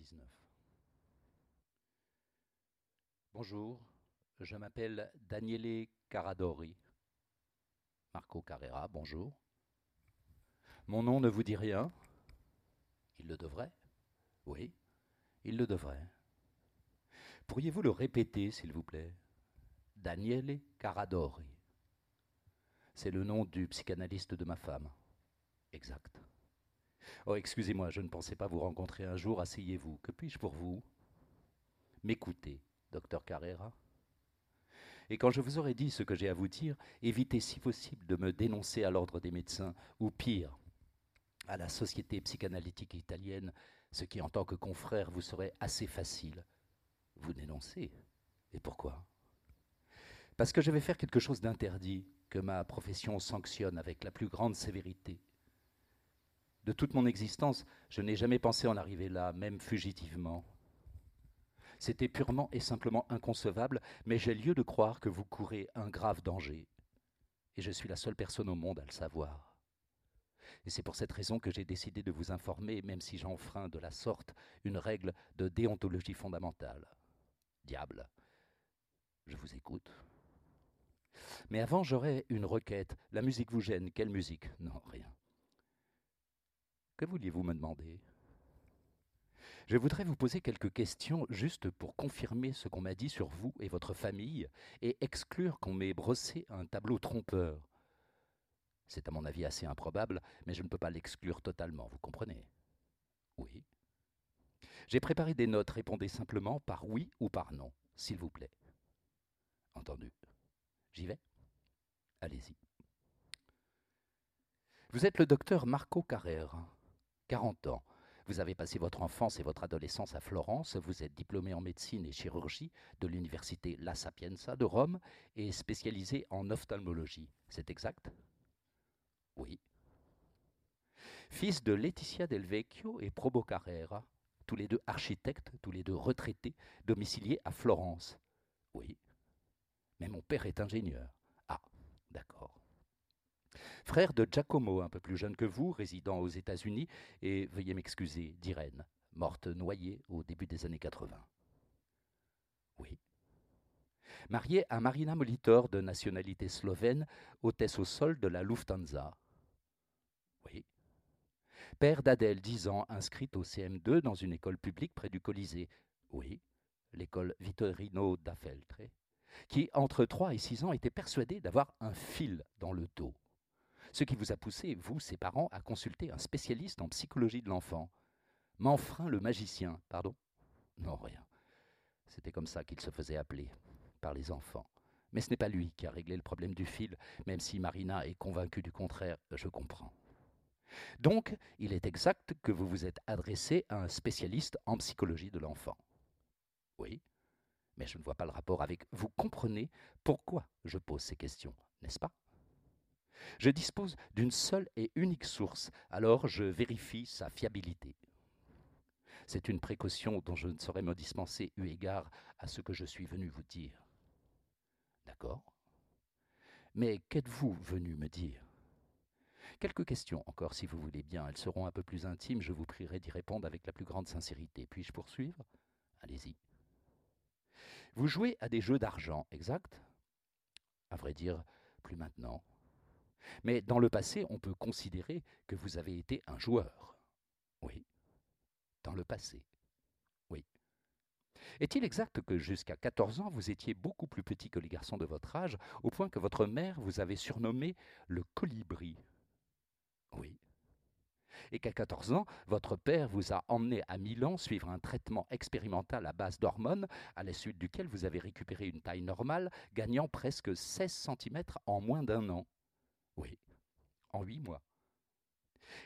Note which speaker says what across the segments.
Speaker 1: 99. Bonjour, je m'appelle Daniele Caradori. Marco Carrera, bonjour. Mon nom ne vous dit rien Il le devrait Oui, il le devrait. Pourriez-vous le répéter, s'il vous plaît? Daniele Caradori. C'est le nom du psychanalyste de ma femme. Exact. Oh, excusez-moi, je ne pensais pas vous rencontrer un jour. Asseyez-vous. Que puis-je pour vous? M'écoutez, docteur Carrera. Et quand je vous aurai dit ce que j'ai à vous dire, évitez si possible de me dénoncer à l'ordre des médecins, ou pire, à la Société psychanalytique italienne, ce qui en tant que confrère vous serait assez facile. Vous dénoncez. Et pourquoi? Parce que je vais faire quelque chose d'interdit, que ma profession sanctionne avec la plus grande sévérité. De toute mon existence, je n'ai jamais pensé en arriver là, même fugitivement. C'était purement et simplement inconcevable, mais j'ai lieu de croire que vous courez un grave danger. Et je suis la seule personne au monde à le savoir. Et c'est pour cette raison que j'ai décidé de vous informer, même si j'enfreins de la sorte une règle de déontologie fondamentale. Diable, je vous écoute. Mais avant, j'aurais une requête. La musique vous gêne. Quelle musique? Non, rien. Que vouliez-vous me demander? Je voudrais vous poser quelques questions juste pour confirmer ce qu'on m'a dit sur vous et votre famille et exclure qu'on m'ait brossé un tableau trompeur. C'est à mon avis assez improbable, mais je ne peux pas l'exclure totalement, vous comprenez? Oui. J'ai préparé des notes, répondez simplement par oui ou par non, s'il vous plaît. Entendu. J'y vais? Allez-y. Vous êtes le docteur Marco Carrère. 40 ans. Vous avez passé votre enfance et votre adolescence à Florence, vous êtes diplômé en médecine et chirurgie de l'université La Sapienza de Rome et spécialisé en ophtalmologie. C'est exact? Oui. Fils de Laetitia Del Vecchio et Probo Carrera, tous les deux architectes, tous les deux retraités, domiciliés à Florence. Oui. Mais mon père est ingénieur. Ah, d'accord frère de Giacomo, un peu plus jeune que vous, résidant aux États-Unis, et veuillez m'excuser, d'Irène, morte noyée au début des années 80. Oui. Marié à Marina Molitor, de nationalité slovène, hôtesse au sol de la Lufthansa. Oui. Père d'Adèle, 10 ans, inscrite au CM2 dans une école publique près du Colisée. Oui. L'école Vittorino da Feltre, qui, entre 3 et 6 ans, était persuadée d'avoir un fil dans le dos ce qui vous a poussé, vous, ses parents, à consulter un spécialiste en psychologie de l'enfant. Manfrin le magicien, pardon? Non, rien. C'était comme ça qu'il se faisait appeler, par les enfants. Mais ce n'est pas lui qui a réglé le problème du fil, même si Marina est convaincue du contraire, je comprends. Donc, il est exact que vous vous êtes adressé à un spécialiste en psychologie de l'enfant. Oui, mais je ne vois pas le rapport avec... Vous comprenez pourquoi je pose ces questions, n'est-ce pas? Je dispose d'une seule et unique source, alors je vérifie sa fiabilité. C'est une précaution dont je ne saurais me dispenser eu égard à ce que je suis venu vous dire. D'accord? Mais qu'êtes-vous venu me dire? Quelques questions encore, si vous voulez bien. Elles seront un peu plus intimes, je vous prierai d'y répondre avec la plus grande sincérité. Puis-je poursuivre? Allez-y. Vous jouez à des jeux d'argent, exact? À vrai dire, plus maintenant. Mais dans le passé, on peut considérer que vous avez été un joueur. Oui. Dans le passé. Oui. Est-il exact que jusqu'à 14 ans, vous étiez beaucoup plus petit que les garçons de votre âge, au point que votre mère vous avait surnommé le colibri? Oui. Et qu'à 14 ans, votre père vous a emmené à Milan suivre un traitement expérimental à base d'hormones, à la suite duquel vous avez récupéré une taille normale, gagnant presque 16 cm en moins d'un an. Oui, en huit mois.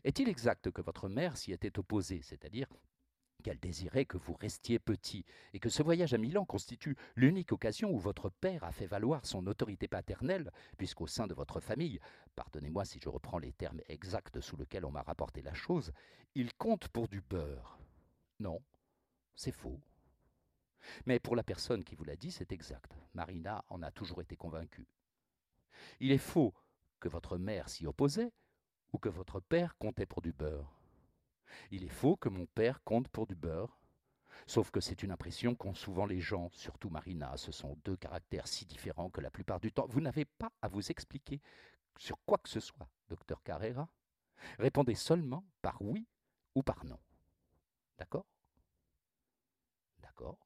Speaker 1: Est-il exact que votre mère s'y était opposée, c'est-à-dire qu'elle désirait que vous restiez petit, et que ce voyage à Milan constitue l'unique occasion où votre père a fait valoir son autorité paternelle, puisqu'au sein de votre famille, pardonnez-moi si je reprends les termes exacts sous lesquels on m'a rapporté la chose, il compte pour du beurre. Non, c'est faux. Mais pour la personne qui vous l'a dit, c'est exact. Marina en a toujours été convaincue. Il est faux que votre mère s'y opposait ou que votre père comptait pour du beurre. Il est faux que mon père compte pour du beurre. Sauf que c'est une impression qu'ont souvent les gens, surtout Marina. Ce sont deux caractères si différents que la plupart du temps, vous n'avez pas à vous expliquer sur quoi que ce soit, docteur Carrera. Répondez seulement par oui ou par non. D'accord? D'accord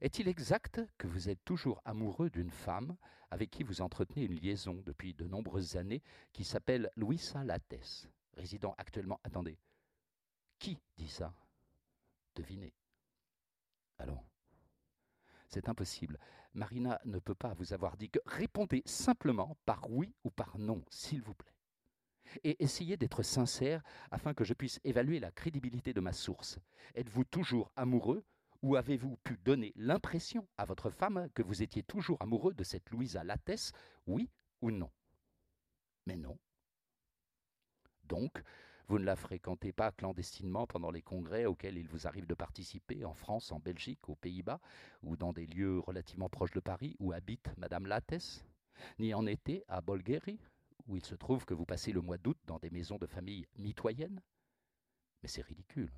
Speaker 1: Est-il exact que vous êtes toujours amoureux d'une femme avec qui vous entretenez une liaison depuis de nombreuses années qui s'appelle Louisa Lattes, résidant actuellement. Attendez. Qui dit ça? Devinez. Allons. C'est impossible. Marina ne peut pas vous avoir dit que répondez simplement par oui ou par non, s'il vous plaît. Et essayez d'être sincère afin que je puisse évaluer la crédibilité de ma source. Êtes-vous toujours amoureux ou avez-vous pu donner l'impression à votre femme que vous étiez toujours amoureux de cette Louisa Lattès, oui ou non? Mais non. Donc, vous ne la fréquentez pas clandestinement pendant les congrès auxquels il vous arrive de participer en France, en Belgique, aux Pays-Bas, ou dans des lieux relativement proches de Paris où habite Madame Lattès? Ni en été à Bolgheri, où il se trouve que vous passez le mois d'août dans des maisons de famille mitoyennes? Mais c'est ridicule.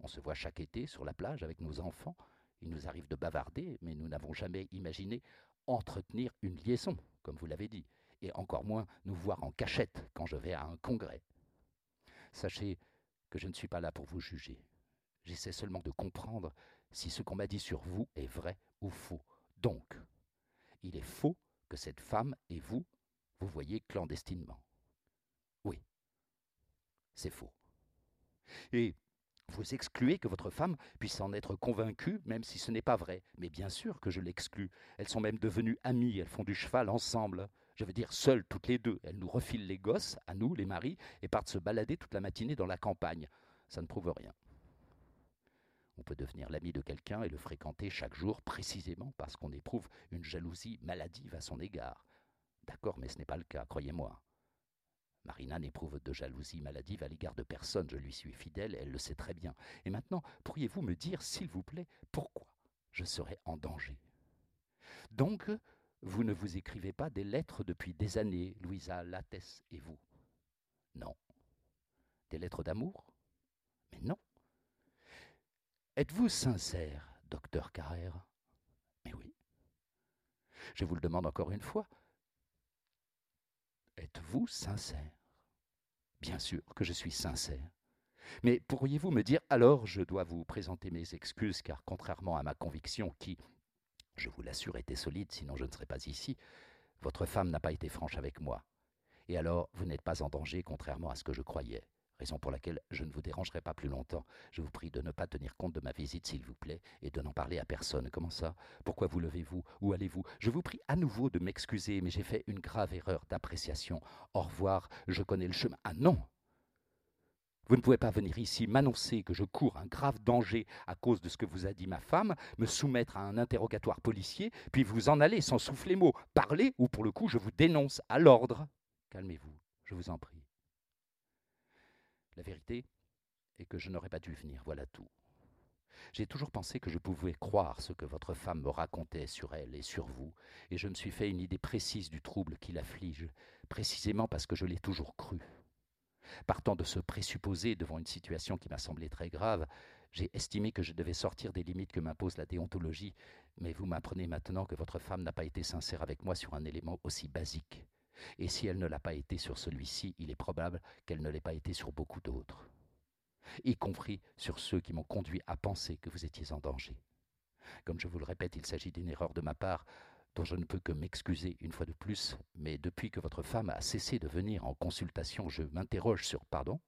Speaker 1: On se voit chaque été sur la plage avec nos enfants. Il nous arrive de bavarder, mais nous n'avons jamais imaginé entretenir une liaison, comme vous l'avez dit, et encore moins nous voir en cachette quand je vais à un congrès. Sachez que je ne suis pas là pour vous juger. J'essaie seulement de comprendre si ce qu'on m'a dit sur vous est vrai ou faux. Donc, il est faux que cette femme et vous vous voyez clandestinement. Oui, c'est faux. Et vous excluez que votre femme puisse en être convaincue, même si ce n'est pas vrai. Mais bien sûr que je l'exclus. Elles sont même devenues amies, elles font du cheval ensemble. Je veux dire, seules toutes les deux. Elles nous refilent les gosses, à nous, les maris, et partent se balader toute la matinée dans la campagne. Ça ne prouve rien. On peut devenir l'ami de quelqu'un et le fréquenter chaque jour précisément parce qu'on éprouve une jalousie maladive à son égard. D'accord, mais ce n'est pas le cas, croyez-moi. Marina n'éprouve de jalousie maladive à l'égard de personne, je lui suis fidèle, elle le sait très bien. Et maintenant, pourriez-vous me dire, s'il vous plaît, pourquoi je serais en danger? Donc, vous ne vous écrivez pas des lettres depuis des années, Louisa Lattès et vous? Non. Des lettres d'amour? Mais non. Êtes-vous sincère, docteur Carrère? Mais oui. Je vous le demande encore une fois, Êtes-vous sincère? Bien sûr que je suis sincère. Mais pourriez-vous me dire alors je dois vous présenter mes excuses car contrairement à ma conviction qui, je vous l'assure, était solide sinon je ne serais pas ici, votre femme n'a pas été franche avec moi. Et alors vous n'êtes pas en danger contrairement à ce que je croyais raison pour laquelle je ne vous dérangerai pas plus longtemps. Je vous prie de ne pas tenir compte de ma visite, s'il vous plaît, et de n'en parler à personne. Comment ça? Pourquoi vous levez-vous? Où allez-vous? Je vous prie à nouveau de m'excuser, mais j'ai fait une grave erreur d'appréciation. Au revoir, je connais le chemin. Ah non vous ne pouvez pas venir ici m'annoncer que je cours un grave danger à cause de ce que vous a dit ma femme, me soumettre à un interrogatoire policier, puis vous en aller sans souffler mot. Parlez ou pour le coup je vous dénonce à l'ordre. Calmez-vous, je vous en prie. La vérité est que je n'aurais pas dû venir, voilà tout. J'ai toujours pensé que je pouvais croire ce que votre femme me racontait sur elle et sur vous, et je me suis fait une idée précise du trouble qui l'afflige, précisément parce que je l'ai toujours cru. Partant de ce présupposé devant une situation qui m'a semblé très grave, j'ai estimé que je devais sortir des limites que m'impose la déontologie, mais vous m'apprenez maintenant que votre femme n'a pas été sincère avec moi sur un élément aussi basique. Et si elle ne l'a pas été sur celui-ci, il est probable qu'elle ne l'ait pas été sur beaucoup d'autres, y compris sur ceux qui m'ont conduit à penser que vous étiez en danger. Comme je vous le répète, il s'agit d'une erreur de ma part dont je ne peux que m'excuser une fois de plus, mais depuis que votre femme a cessé de venir en consultation, je m'interroge sur pardon?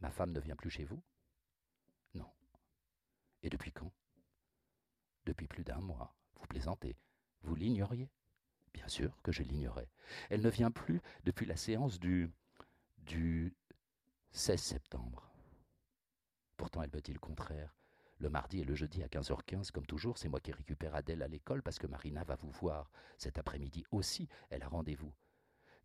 Speaker 1: Ma femme ne vient plus chez vous? Non. Et depuis quand? Depuis plus d'un mois. Vous plaisantez. Vous l'ignoriez Bien sûr que je l'ignorais. Elle ne vient plus depuis la séance du, du 16 septembre. Pourtant, elle me dit le contraire. Le mardi et le jeudi à 15h15, comme toujours, c'est moi qui récupère Adèle à l'école parce que Marina va vous voir. Cet après-midi aussi, elle a rendez-vous.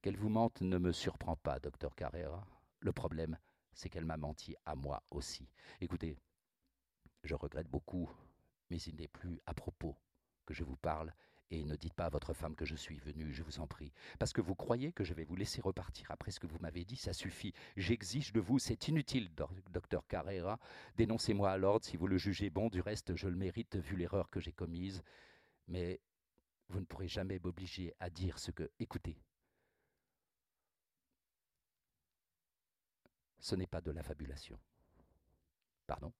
Speaker 1: Qu'elle vous mente ne me surprend pas, docteur Carrera. Le problème, c'est qu'elle m'a menti à moi aussi. Écoutez, je regrette beaucoup, mais il n'est plus à propos que je vous parle Et ne dites pas à votre femme que je suis venu, je vous en prie, parce que vous croyez que je vais vous laisser repartir après ce que vous m'avez dit, ça suffit. J'exige de vous, c'est inutile, docteur Carrera. Dénoncez-moi à l'ordre si vous le jugez bon, du reste je le mérite vu l'erreur que j'ai commise. Mais vous ne pourrez jamais m'obliger à dire ce que... Écoutez, ce n'est pas de la fabulation. Pardon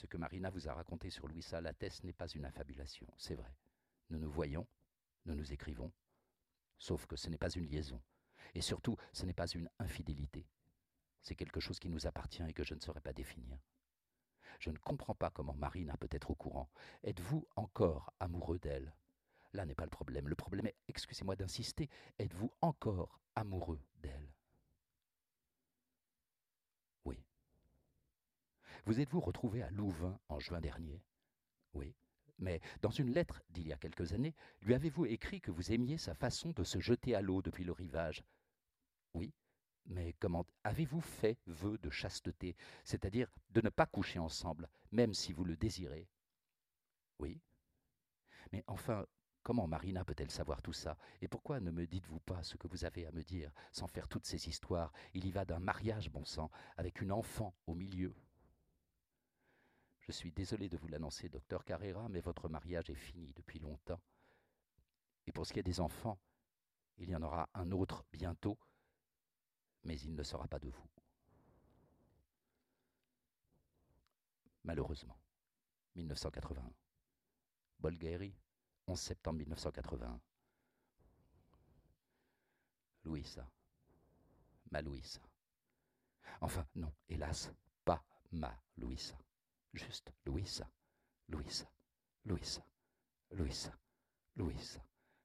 Speaker 1: Ce que Marina vous a raconté sur Louisa Lattès n'est pas une affabulation, c'est vrai. Nous nous voyons, nous nous écrivons, sauf que ce n'est pas une liaison. Et surtout, ce n'est pas une infidélité. C'est quelque chose qui nous appartient et que je ne saurais pas définir. Je ne comprends pas comment Marina peut être au courant. Êtes-vous encore amoureux d'elle? Là n'est pas le problème. Le problème est, excusez-moi d'insister, êtes-vous encore amoureux d'elle Oui. Vous êtes-vous retrouvé à Louvain en juin dernier? Oui. Mais dans une lettre d'il y a quelques années, lui avez-vous écrit que vous aimiez sa façon de se jeter à l'eau depuis le rivage? Oui. Mais comment avez-vous fait vœu de chasteté, c'est-à-dire de ne pas coucher ensemble, même si vous le désirez? Oui. Mais enfin, Comment Marina peut-elle savoir tout ça? Et pourquoi ne me dites-vous pas ce que vous avez à me dire, sans faire toutes ces histoires? Il y va d'un mariage, bon sang, avec une enfant au milieu. Je suis désolé de vous l'annoncer, docteur Carrera, mais votre mariage est fini depuis longtemps. Et pour ce qui est des enfants, il y en aura un autre bientôt, mais il ne sera pas de vous. Malheureusement. 1981. Bulgarie, 11 septembre 1981. Louisa. Ma Louisa. Enfin, non, hélas, pas ma Louisa. Juste Louisa, Louisa, Louisa, Louisa, Louisa,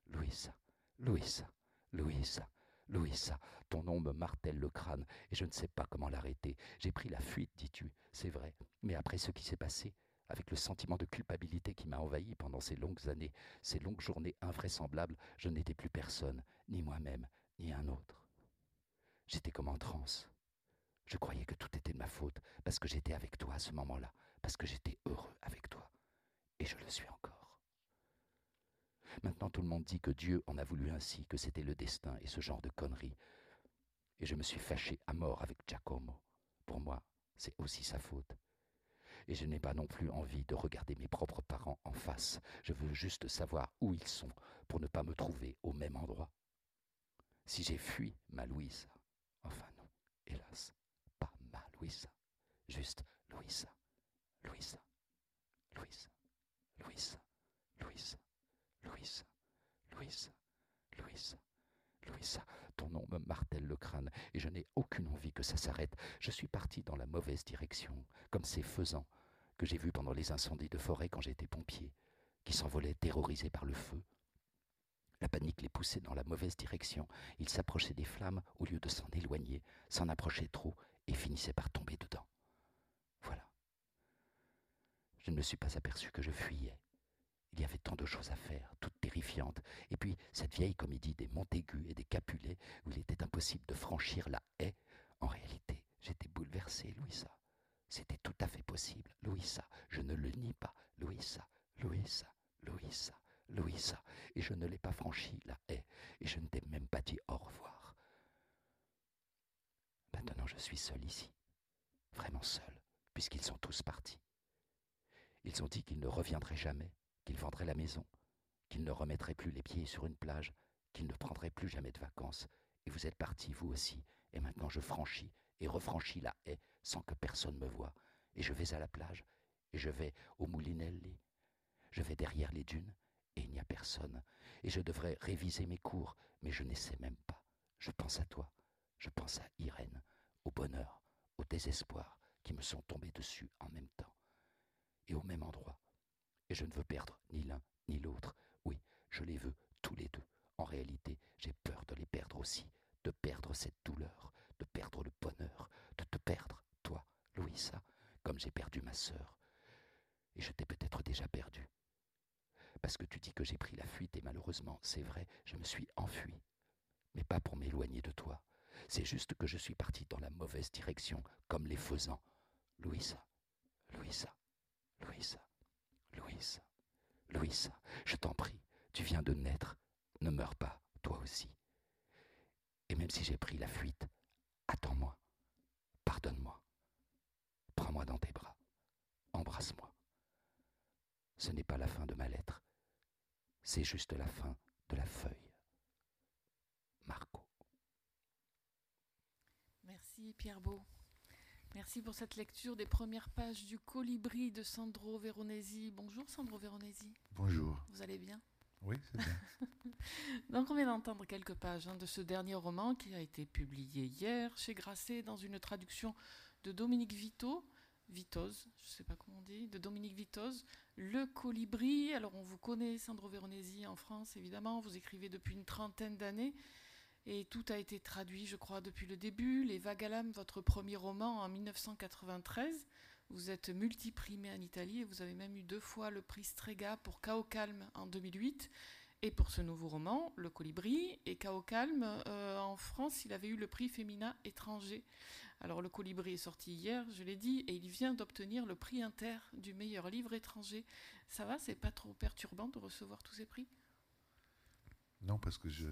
Speaker 1: Louisa, Louisa, Louisa. Louisa, ton nom me martèle le crâne et je ne sais pas comment l'arrêter. J'ai pris la fuite, dis-tu, c'est vrai, mais après ce qui s'est passé, avec le sentiment de culpabilité qui m'a envahi pendant ces longues années, ces longues journées invraisemblables, je n'étais plus personne, ni moi-même, ni un autre. J'étais comme en transe. Je croyais que tout était de ma faute, parce que j'étais avec toi à ce moment-là, parce que j'étais heureux avec toi. Et je le suis encore. Maintenant tout le monde dit que Dieu en a voulu ainsi, que c'était le destin et ce genre de conneries. Et je me suis fâché à mort avec Giacomo. Pour moi, c'est aussi sa faute et je n'ai pas non plus envie de regarder mes propres parents en face. Je veux juste savoir où ils sont pour ne pas me trouver au même endroit. Si j'ai fui ma Louise, enfin non, hélas, pas ma Louisa, juste Louisa, Louisa, Louisa, Louisa, Louisa, Louisa, Louisa, Louisa, Louisa. Ton nom me martèle le crâne et je n'ai aucune envie que ça s'arrête. Je suis parti dans la mauvaise direction, comme ces faisans que j'ai vus pendant les incendies de forêt quand j'étais pompier, qui s'envolaient terrorisés par le feu. La panique les poussait dans la mauvaise direction. Ils s'approchaient des flammes au lieu de s'en éloigner, s'en approchaient trop et finissaient par tomber dedans. Je ne me suis pas aperçu que je fuyais. Il y avait tant de choses à faire, toutes terrifiantes. Et puis, cette vieille comédie des Montaigu et des Capulet, où il était impossible de franchir la haie. En réalité, j'étais bouleversé, Louisa. C'était tout à fait possible, Louisa. Je ne le nie pas, Louisa, Louisa, Louisa, Louisa. Et je ne l'ai pas franchi, la haie. Et je ne t'ai même pas dit au revoir. Maintenant, je suis seul ici. Vraiment seul, puisqu'ils sont tous partis. Ils ont dit qu'ils ne reviendraient jamais qu'il vendrait la maison, qu'il ne remettrait plus les pieds sur une plage, qu'il ne prendrait plus jamais de vacances. Et vous êtes parti, vous aussi, et maintenant je franchis et refranchis la haie sans que personne me voie, et je vais à la plage, et je vais au Moulinelli, je vais derrière les dunes, et il n'y a personne, et je devrais réviser mes cours, mais je n'essaie même pas. Je pense à toi, je pense à Irène, au bonheur, au désespoir qui me sont tombés dessus en même temps, et au même endroit, et je ne veux perdre ni l'un ni l'autre. Oui, je les veux tous les deux. En réalité, j'ai peur de les perdre aussi, de perdre cette douleur, de perdre le bonheur, de te perdre, toi, Louisa, comme j'ai perdu ma sœur. Et je t'ai peut-être déjà perdu. Parce que tu dis que j'ai pris la fuite et malheureusement, c'est vrai, je me suis enfui. Mais pas pour m'éloigner de toi. C'est juste que je suis parti dans la mauvaise direction, comme les faisans. Louisa, Louisa, Louisa. Louisa, Louisa, je t'en prie, tu viens de naître, ne meurs pas, toi aussi. Et même si j'ai pris la fuite, attends-moi, pardonne-moi, prends-moi dans tes bras, embrasse-moi. Ce n'est pas la fin de ma lettre, c'est juste la fin de la feuille. Marco.
Speaker 2: Merci Pierre Beau. Merci pour cette lecture des premières pages du Colibri de Sandro Veronesi. Bonjour Sandro Veronesi.
Speaker 3: Bonjour.
Speaker 2: Vous allez bien?
Speaker 3: Oui, c'est bien.
Speaker 2: Donc on vient d'entendre quelques pages hein, de ce dernier roman qui a été publié hier chez Grasset dans une traduction de Dominique Vito, Vitoz, je ne sais pas comment on dit, de Dominique Vitoz, Le Colibri. Alors on vous connaît Sandro Veronesi en France évidemment, vous écrivez depuis une trentaine d'années et tout a été traduit, je crois, depuis le début. Les l'âme, votre premier roman en 1993. Vous êtes multiprimé en Italie et vous avez même eu deux fois le prix Strega pour Chaos Calme en 2008 et pour ce nouveau roman, Le Colibri. Et Chaos Calme, euh, en France, il avait eu le prix Féminin étranger. Alors Le Colibri est sorti hier, je l'ai dit, et il vient d'obtenir le prix Inter du meilleur livre étranger. Ça va, c'est pas trop perturbant de recevoir tous ces prix?
Speaker 3: Non, parce que je,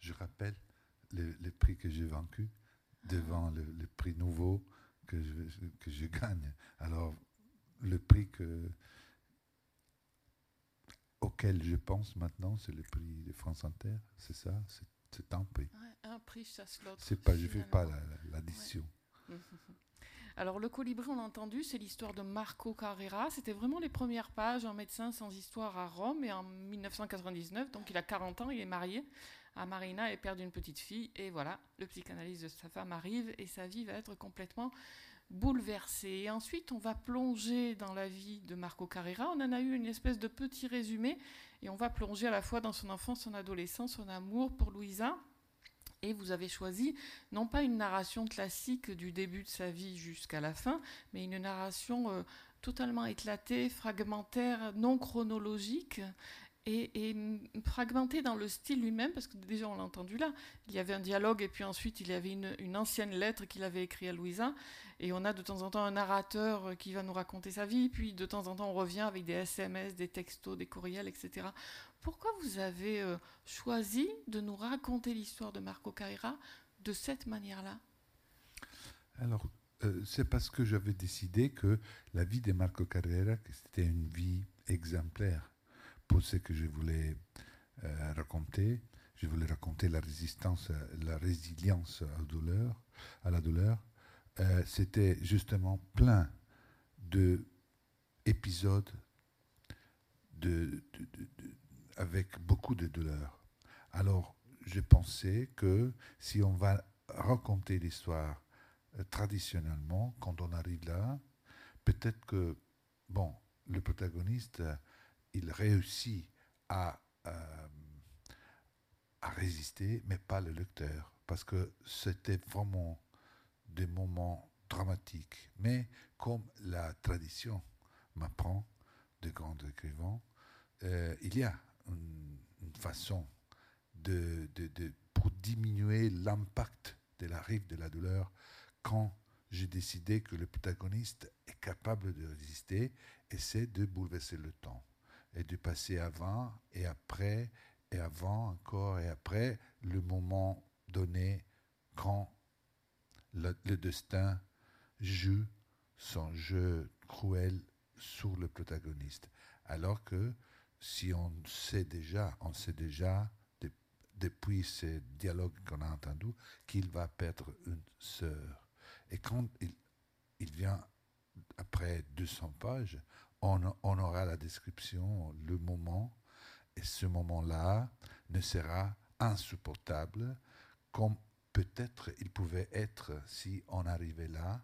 Speaker 3: je rappelle les, prix que j'ai vaincus devant le, prix nouveau que je, que je gagne. Alors, le prix que, auquel je pense maintenant, c'est le prix de France Inter, c'est ça? C'est un prix.
Speaker 2: un prix chasse l'autre.
Speaker 3: C'est pas, je fais pas l'addition.
Speaker 2: Alors le colibri, on l'a entendu, c'est l'histoire de Marco Carrera. C'était vraiment les premières pages, un médecin sans histoire à Rome, et en 1999, donc il a 40 ans, il est marié à Marina et père d'une petite fille. Et voilà, le psychanalyse de sa femme arrive et sa vie va être complètement bouleversée. Et ensuite, on va plonger dans la vie de Marco Carrera. On en a eu une espèce de petit résumé et on va plonger à la fois dans son enfance, son adolescence, son amour pour Louisa. Et vous avez choisi non pas une narration classique du début de sa vie jusqu'à la fin, mais une narration euh, totalement éclatée, fragmentaire, non chronologique, et, fragmenté dans le style lui-même, parce que déjà on l'a entendu là, il y avait un dialogue et puis ensuite il y avait une, ancienne lettre qu'il avait écrite à Louisa, et on a de temps en temps un narrateur qui va nous raconter sa vie, puis de temps en temps on revient avec des SMS, des textos, des courriels, etc. Pourquoi vous avez euh, choisi de nous raconter l'histoire de Marco Carrera de cette manière-là?
Speaker 3: Alors, euh, c'est parce que j'avais décidé que la vie de Marco Carrera, c'était une vie exemplaire pour ce que je voulais euh, raconter. Je voulais raconter la résistance, la résilience à la douleur. Euh, c'était justement plein de épisodes de, avec beaucoup de douleur. Alors, je pensais que si on va raconter l'histoire euh, traditionnellement, quand on arrive là, peut-être que, bon, le protagoniste il réussit à, euh, à résister, mais pas le lecteur, parce que c'était vraiment des moments dramatiques. Mais comme la tradition m'apprend de grands écrivains, euh, il y a une, façon de, de, pour diminuer l'impact de la rive de la douleur quand j'ai décidé que le protagoniste est capable de résister et c'est de bouleverser le temps et de passer avant et après et avant encore et après le moment donné quand le, destin joue son jeu cruel sur le protagoniste. Alors que si on sait déjà, on sait déjà depuis ces dialogues qu'on a entendus qu'il va perdre une sœur. Et quand il vient après 200 pages, on, aura la description, le moment, et ce moment-là ne sera insupportable comme peut-être il pouvait être si on arrivait là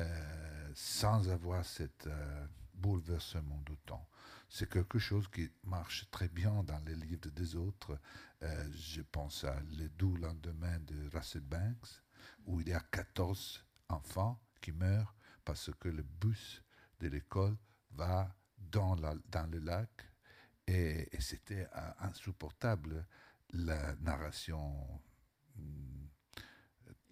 Speaker 3: euh, sans avoir cet euh, bouleversement de temps. C'est quelque chose qui marche très bien dans les livres des autres. Euh, je pense à Le doux lendemain de Russell Banks, où il y a 14 enfants qui meurent parce que le bus de l'école va dans, la, dans le lac et, c'était euh, insupportable la narration mm,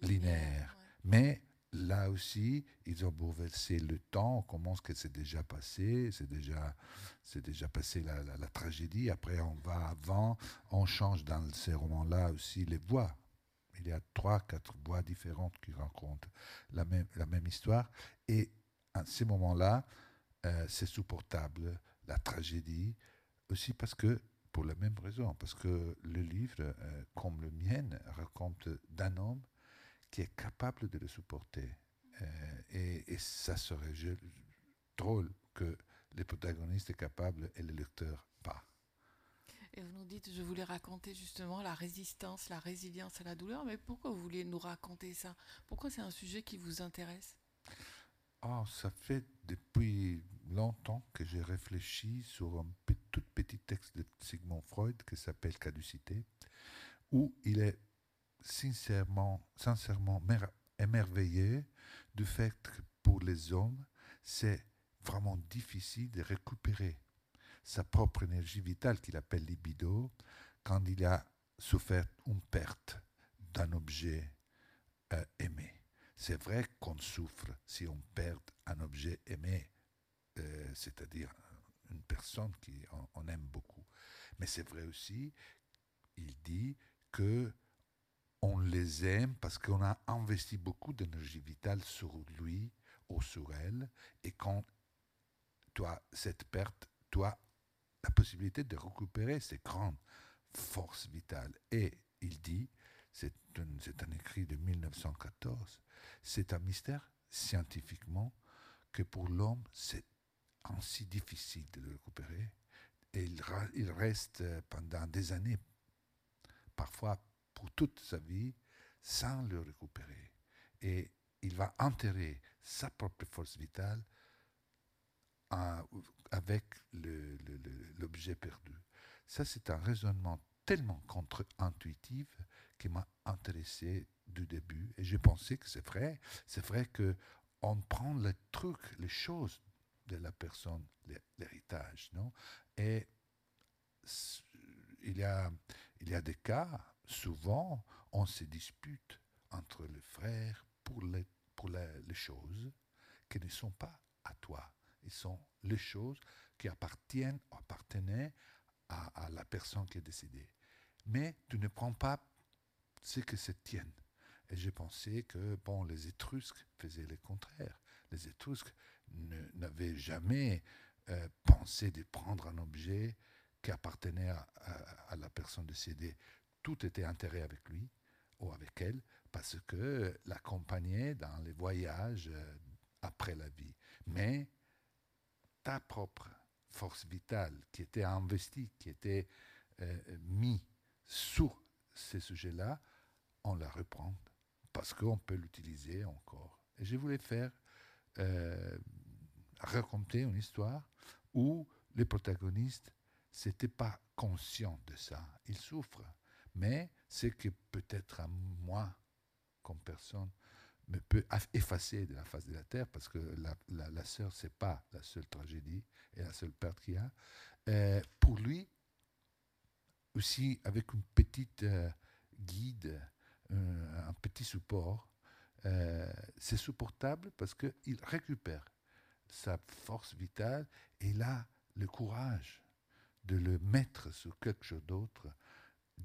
Speaker 3: linéaire. Mais là aussi, ils ont bouleversé le temps. On commence que c'est déjà passé, c'est déjà, c'est déjà passé la, la, tragédie. Après, on va avant, on change dans ces romans-là aussi les voix. Il y a trois, quatre voix différentes qui racontent la même, la même histoire. Et à ces moments-là, euh, c'est supportable, la tragédie, aussi parce que, pour la même raison, parce que le livre, euh, comme le mien, raconte d'un homme qui est capable de le supporter. Euh, et, ça serait drôle que les protagonistes est capable et le lecteur pas.
Speaker 2: Et vous nous dites, je voulais raconter justement la résistance, la résilience à la douleur, mais pourquoi vous voulez nous raconter ça? Pourquoi c'est un sujet qui vous intéresse?
Speaker 3: Oh, ça fait depuis longtemps que j'ai réfléchi sur un tout petit texte de Sigmund Freud qui s'appelle Caducité, où il est sincèrement, sincèrement émerveillé du fait que pour les hommes, c'est vraiment difficile de récupérer sa propre énergie vitale qu'il appelle libido quand il a souffert une perte d'un objet euh, aimé. C'est vrai qu'on souffre si on perd un objet aimé, euh, c'est-à-dire une personne qu'on aime beaucoup. Mais c'est vrai aussi, il dit que on les aime parce qu'on a investi beaucoup d'énergie vitale sur lui ou sur elle, et quand toi, cette perte, toi, la possibilité de récupérer ces grandes forces vitales. Et il dit, c'est un, un écrit de 1914, c'est un mystère scientifiquement que pour l'homme, c'est ainsi difficile de le récupérer. Et il, reste pendant des années, parfois pour toute sa vie sans le récupérer. Et il va enterrer sa propre force vitale avec l'objet perdu. Ça, c'est un raisonnement tellement contre-intuitif qui m'a intéressé du début. Et j'ai pensé que c'est vrai. C'est vrai que on prend les trucs, les choses de la personne, l'héritage, non? Et il y, a, il y a des cas souvent, on se dispute entre les frères pour les, pour les, choses qui ne sont pas à toi. Ils sont les choses qui appartiennent, appartenaient à, à la personne qui est décédée. Mais tu ne prends pas ce que c'est tienne. Et j'ai pensé que bon, les Étrusques faisaient le contraire. Les Étrusques n'avaient jamais euh, pensé de prendre un objet qui appartenait à, la personne décédée tout était intérêt avec lui ou avec elle parce que l'accompagnait dans les voyages euh, après la vie. Mais ta propre force vitale qui était investie, qui était euh, mise sur ces sujets-là, on la reprend parce qu'on peut l'utiliser encore. Et je voulais faire raconter une histoire où les protagonistes n'étaient pas conscients de ça. Ils souffrent mais c'est que peut-être à moi, comme personne, me peut effacer de la face de la terre, parce que la sœur, ce n'est pas la seule tragédie et la seule perte qu'il y a. Euh, pour lui, aussi avec une petite euh, guide, euh, un petit support, c'est supportable parce qu'il récupère sa force vitale et a le courage de le mettre sur quelque chose d'autre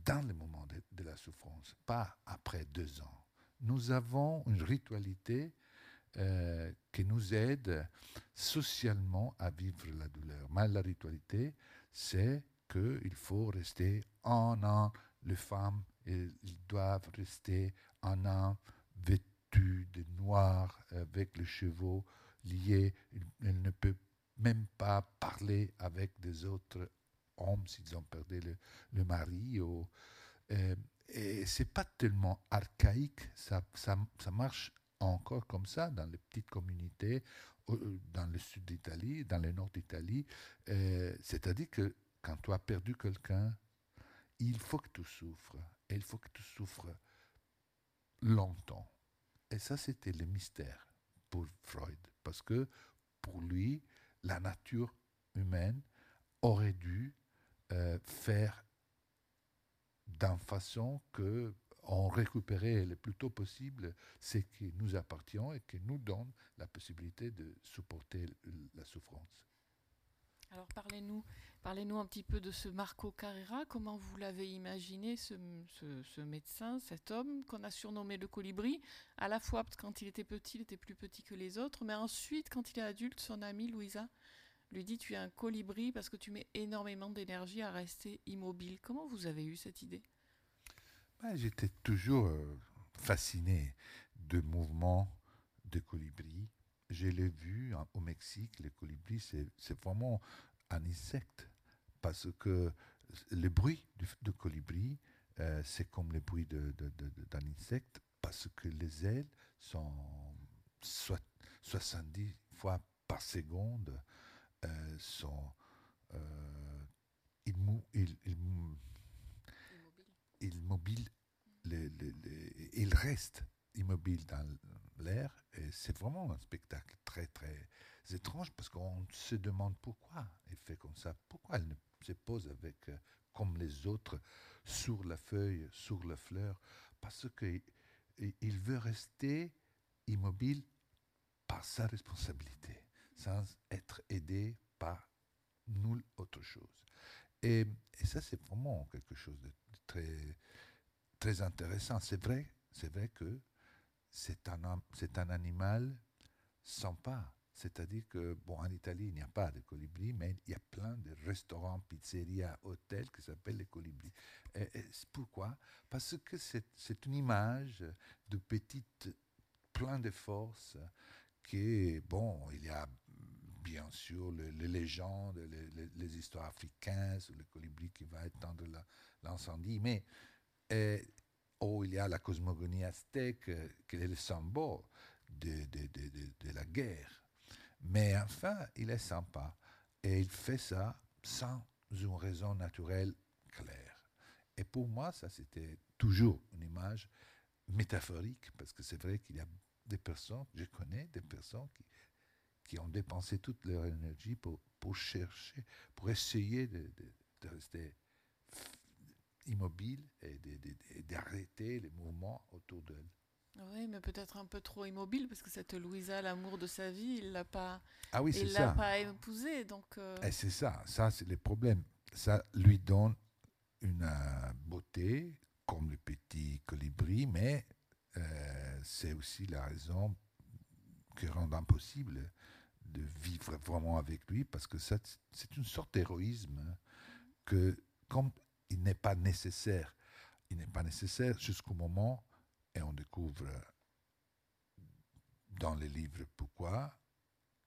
Speaker 3: dans le moment de, la souffrance, pas après deux ans. Nous avons une ritualité euh, qui nous aide socialement à vivre la douleur. Mais la ritualité, c'est qu'il faut rester un an, les femmes, elles doivent rester un an vêtues de noir avec les chevaux liés. Elles ne peuvent même pas parler avec des autres hommes s'ils ont perdu le, le mari. Ou, euh, et c'est pas tellement archaïque, ça, ça, marche encore comme ça dans les petites communautés, dans le sud d'Italie, dans le nord d'Italie. Euh, c'est-à-dire que quand tu as perdu quelqu'un, il faut que tu souffres. Et il faut que tu souffres longtemps. Et ça, c'était le mystère pour Freud. Parce que pour lui, la nature humaine aurait dû euh, faire d'une façon que en récupérer le plus tôt possible ce qui nous appartient et qui nous donne la possibilité de supporter la souffrance.
Speaker 2: Alors parlez-nous parlez-nous un petit peu de ce Marco Carrera. Comment vous l'avez imaginé, ce, médecin, cet homme qu'on a surnommé le colibri À la fois quand il était petit, il était plus petit que les autres, mais ensuite, quand il est adulte, son amie Louisa lui dit Tu es un colibri parce que tu mets énormément d'énergie à rester immobile. Comment vous avez eu cette idée?
Speaker 3: Ben, J'étais toujours euh, fasciné de mouvements de colibris. Je l'ai vu au Mexique, les colibris, c'est vraiment un insecte parce que le bruit de, colibri, euh, c'est comme le bruit d'un insecte parce que les ailes sont 70 fois par seconde euh, sont euh, immobiles. ils restent immobiles dans l'air et c'est vraiment un spectacle très très étrange parce qu'on se demande pourquoi elle fait comme ça, pourquoi elle ne se pose avec euh, comme les autres sur la feuille, sur la fleur, parce qu'il veut rester immobile par sa responsabilité sans être aidé par nulle autre chose. Et, ça, c'est vraiment quelque chose de très, très intéressant. C'est vrai, c'est vrai que c'est un, c'est un animal pas. C'est-à-dire que, bon, en Italie, il n'y a pas de colibri, mais il y a plein de restaurants, pizzerias, hôtels qui s'appellent les colibris. Et, pourquoi? Parce que c'est, c'est une image de petite, plein de force, qui, bon, il y a bien sûr les, légendes, les, histoires africaines sur le colibri qui va éteindre l'incendie, mais oh, il y a la cosmogonie aztèque euh, qui est le symbole de, la guerre. Mais enfin, il est sympa et il fait ça sans une raison naturelle claire. Et pour moi, ça c'était toujours une image métaphorique parce que c'est vrai qu'il y a des personnes, je connais des personnes qui ont dépensé toute leur énergie pour, pour chercher, pour essayer de, de, rester immobile et d'arrêter les mouvements autour d'elle.
Speaker 2: Oui, mais peut-être un peu trop immobile parce que cette Louisa, l'amour de sa vie, il l'a pas.
Speaker 3: Ah oui,
Speaker 2: il l'a pas épousée, donc.
Speaker 3: Euh, et c'est ça, ça c'est le problème. Ça lui donne une euh, beauté comme le petit colibri, mais euh, c'est aussi la raison qui rend impossible de vivre vraiment avec lui, parce que c'est une sorte d'héroïsme hein, que, comme il n'est pas nécessaire, il n'est pas nécessaire jusqu'au moment, et on découvre dans les livres pourquoi,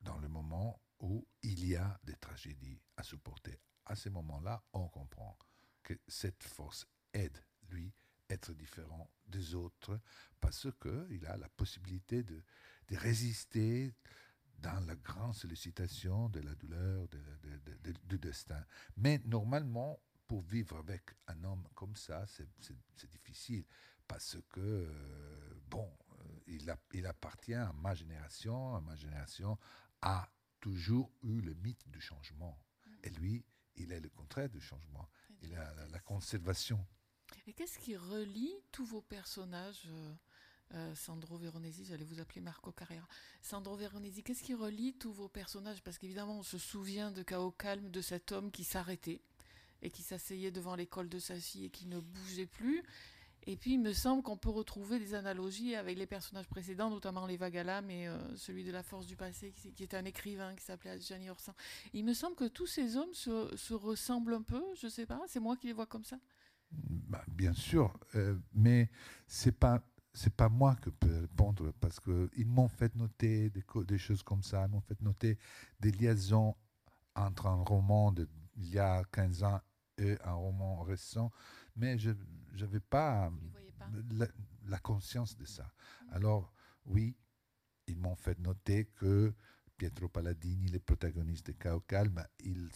Speaker 3: dans le moment où il y a des tragédies à supporter. À ce moment-là, on comprend que cette force aide lui être différent des autres parce qu'il a la possibilité de, résister, dans la grande sollicitation de la douleur, du destin. Mais normalement, pour vivre avec un homme comme ça, c'est difficile parce que, euh, bon, euh, il, a, il appartient à ma génération, à ma génération a toujours eu le mythe du changement. Mm. Et lui, il est le contraire du changement. Il a la, la conservation.
Speaker 2: Et qu'est-ce qui relie tous vos personnages euh, euh, Sandro Veronesi, j'allais vous appeler Marco Carrera. Sandro Veronesi, qu'est-ce qui relie tous vos personnages? Parce qu'évidemment, on se souvient de Chaos Calme, de cet homme qui s'arrêtait et qui s'asseyait devant l'école de sa fille et qui ne bougeait plus. Et puis, il me semble qu'on peut retrouver des analogies avec les personnages précédents, notamment les Vagala, mais euh, celui de la force du passé, qui, qui est un écrivain qui s'appelait Gianni Orsan. Il me semble que tous ces hommes se, ressemblent un peu, je sais pas, c'est moi qui les vois comme ça.
Speaker 3: Bah, bien sûr, euh, mais c'est pas pas moi que peux répondre parce qu'ils m'ont fait noter des, des, choses comme ça, ils m'ont fait noter des liaisons entre un roman d'il y a 15 ans un roman récent, mais je n'avais pas, La, conscience de ça. Mm. Alors, oui, ils m'ont fait noter que Pietro Palladini, le protagoniste de Chaos Calme, il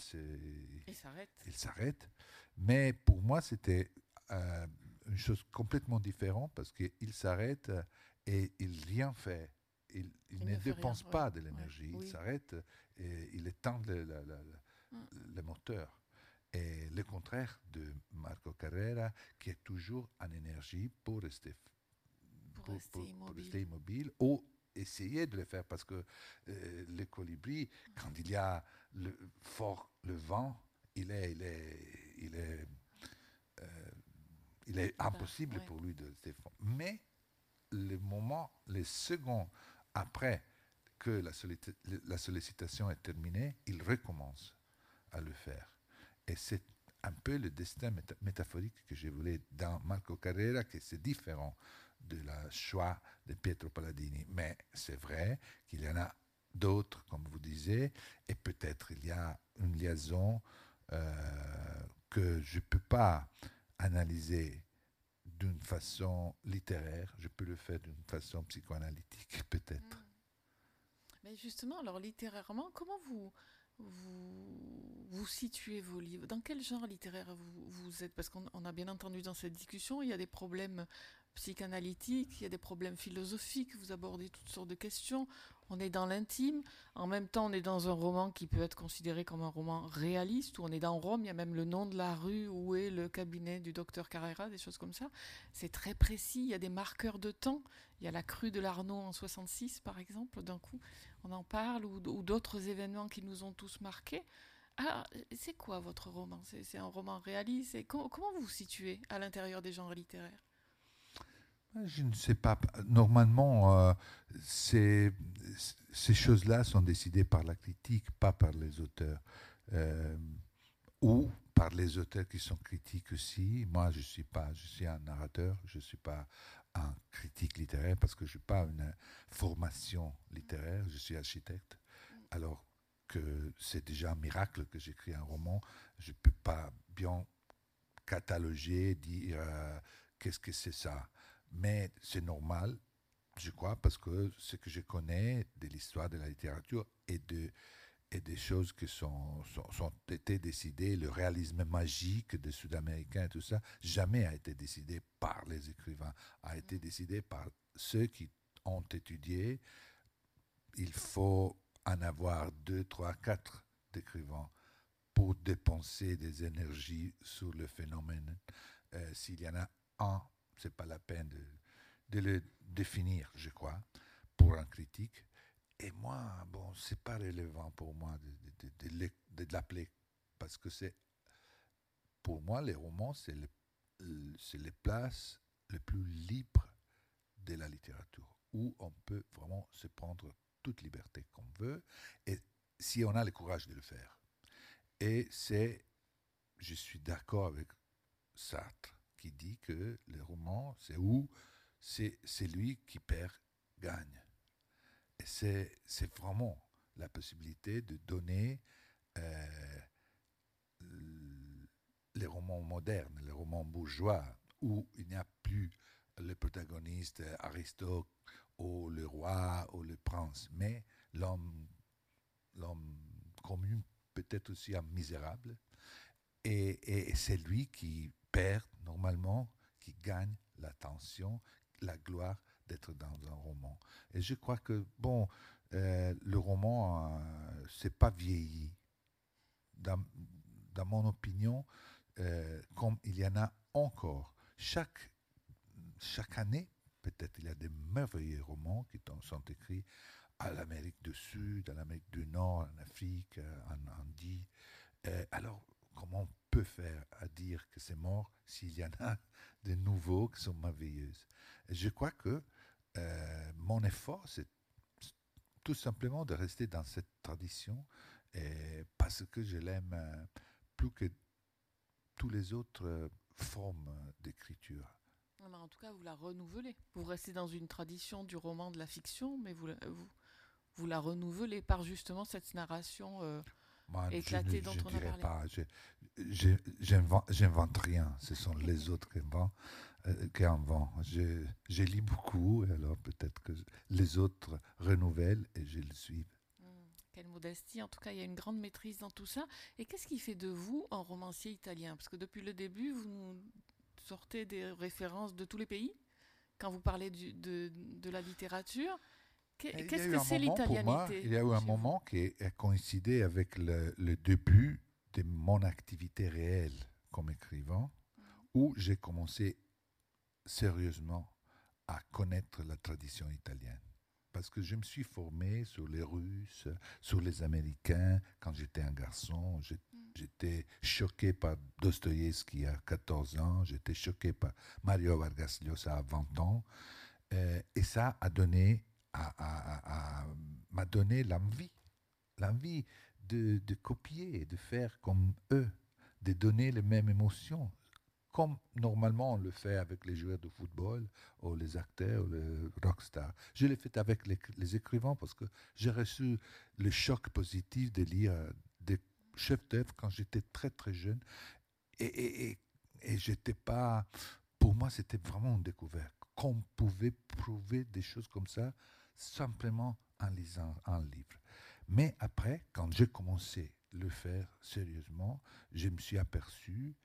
Speaker 3: s'arrête. Mais pour moi, c'était euh, une chose complètement différente parce qu'il s'arrête et il rien fait. Il, ne, dépense pas de l'énergie. Il s'arrête et il éteint le, le, mm. moteur. Et le contraire de Marco Carrera, qui est toujours en énergie pour rester,
Speaker 2: Pour
Speaker 3: pour-
Speaker 2: rester
Speaker 3: pour
Speaker 2: immobile.
Speaker 3: rester immobile ou essayer de le faire parce que euh, le colibri, quand il y a le, fort le vent, il est, il est, il est, euh, il est impossible
Speaker 2: ouais.
Speaker 3: pour lui de se défendre. Mais le moment, les secondes après que la sollicitation est terminée, il recommence à le faire. Et c'est un peu le destin méta- métaphorique que je voulais dans Marco Carrera, que c'est différent de la choix de Pietro Palladini. Mais c'est vrai qu'il y en a d'autres, comme vous disiez, et peut-être il y a une liaison euh, que je ne peux pas analyser d'une façon littéraire, je peux le faire d'une façon psychoanalytique, peut-être.
Speaker 2: Mais justement, alors littérairement, comment vous, vous, situez vos livres. Dans quel genre littéraire vous, vous êtes? Parce qu'on on a bien entendu dans cette discussion, il y a des problèmes psychanalytiques, il y a des problèmes philosophiques, vous abordez toutes sortes de questions, on est dans l'intime, en même temps on est dans un roman qui peut être considéré comme un roman réaliste, où on est dans Rome, il y a même le nom de la rue où est le cabinet du docteur Carrera, des choses comme ça. C'est très précis, il y a des marqueurs de temps, il y a la crue de l'Arnaud en 66 par exemple, d'un coup on en parle, ou, d'autres événements qui nous ont tous marqués. Alors, c'est quoi votre roman? C'est un roman réaliste? Et co- Comment vous vous situez à l'intérieur des genres littéraires?
Speaker 3: Je ne sais pas. Normalement, euh, ces, ces choses-là sont décidées par la critique, pas par les auteurs. Euh, ou par les auteurs qui sont critiques aussi. Moi, je suis pas, je suis un narrateur, je suis pas un critique littéraire parce que je n'ai pas une formation littéraire, je suis architecte. Alors que c'est déjà un miracle que j'écris un roman, je ne peux pas bien cataloguer, dire euh, qu'est-ce que c'est ça. Mais c'est normal, je crois, parce que ce que je connais de l'histoire de la littérature et de et des choses qui sont, sont, sont été décidées, le réalisme magique des Sud-Américains et tout ça, jamais a été décidé par les écrivains, a été décidé par ceux qui ont étudié. Il faut en avoir deux, trois, quatre d'écrivains pour dépenser des énergies sur le phénomène. Euh, S'il y en a un, c'est pas la peine de, de le définir, je crois, pour un critique. Et moi, bon, c'est pas relevant pour moi de, de, de, de le- de l'appeler, parce que c'est, pour moi, les romans, c'est le, les places les plus libres de la littérature, où on peut vraiment se prendre toute liberté qu'on veut, et si on a le courage de le faire. Et c'est, je suis d'accord avec Sartre, qui dit que le roman, c'est où c'est c'est lui qui perd, gagne. C'est vraiment la possibilité de donner euh, les romans modernes, les romans bourgeois, où il n'y a plus le protagoniste euh, Aristote ou le roi ou le prince, mais l'homme commun, peut-être aussi un misérable. Et c'est lui qui perd normalement, qui gagne l'attention, la gloire dans un roman. Et je crois que, bon, euh, le roman, euh, c'est pas vieilli. Dans, mon opinion, euh, comme il y en a encore, chaque, chaque année, peut-être il y a des merveilleux romans qui sont écrits à l'Amérique du Sud, à l'Amérique du Nord, en Afrique, en Indie. Alors, comment on peut faire à dire que c'est mort s'il y en a de nouveaux qui sont merveilleuses? Je crois que euh, mon effort, c'est tout simplement de rester dans cette tradition et parce que je l'aime euh, plus que toutes les autres euh, formes d'écriture.
Speaker 2: Mais En tout cas, vous la renouvelez. Vous restez dans une tradition du roman de la fiction, mais vous, la- vous, vous la renouvelez par justement cette narration. euh,
Speaker 3: Moi,
Speaker 2: Éclaté
Speaker 3: je
Speaker 2: dont
Speaker 3: je
Speaker 2: on a parlé.
Speaker 3: pas. J'invente rien. Ce sont les autres qui inventent. Euh. Je, je lis beaucoup, alors peut-être que les autres renouvellent et je le suis.
Speaker 2: Hmm, Quelle modestie. En tout cas, il y a une grande maîtrise dans tout ça. Et qu'est-ce qui fait de vous un romancier italien? Parce que depuis le début, vous nous sortez des références de tous les pays? Quand vous parlez du- de, de la littérature. Qu'est-ce que c'est l'italianité
Speaker 3: Il y a eu un moment qui a coïncidé avec le, le début de mon activité réelle comme écrivain où j'ai commencé sérieusement à connaître la tradition italienne. Parce que je me suis formé sur les Russes, sur les Américains. Quand j'étais un garçon, j'étais choqué par Dostoïevski à 14 ans, j'étais choqué par Mario Vargas Llosa à 20 ans. Euh, et ça a donné, m'a donné l'envie, l'envie de, de copier, de faire comme eux, de donner les mêmes émotions comme normalement on le fait avec les joueurs de football ou les acteurs ou les rockstars. Je l'ai fait avec les, écrivains parce que j'ai reçu le choc positif de lire des chefs d'œuvre quand j'étais très très jeune. Et, et, et, et j'étais pas. Pour moi, c'était vraiment une découverte. Qu'on pouvait prouver des choses comme ça simplement en lisant un livre. Mais après, quand j'ai commencé le faire sérieusement, je me suis aperçu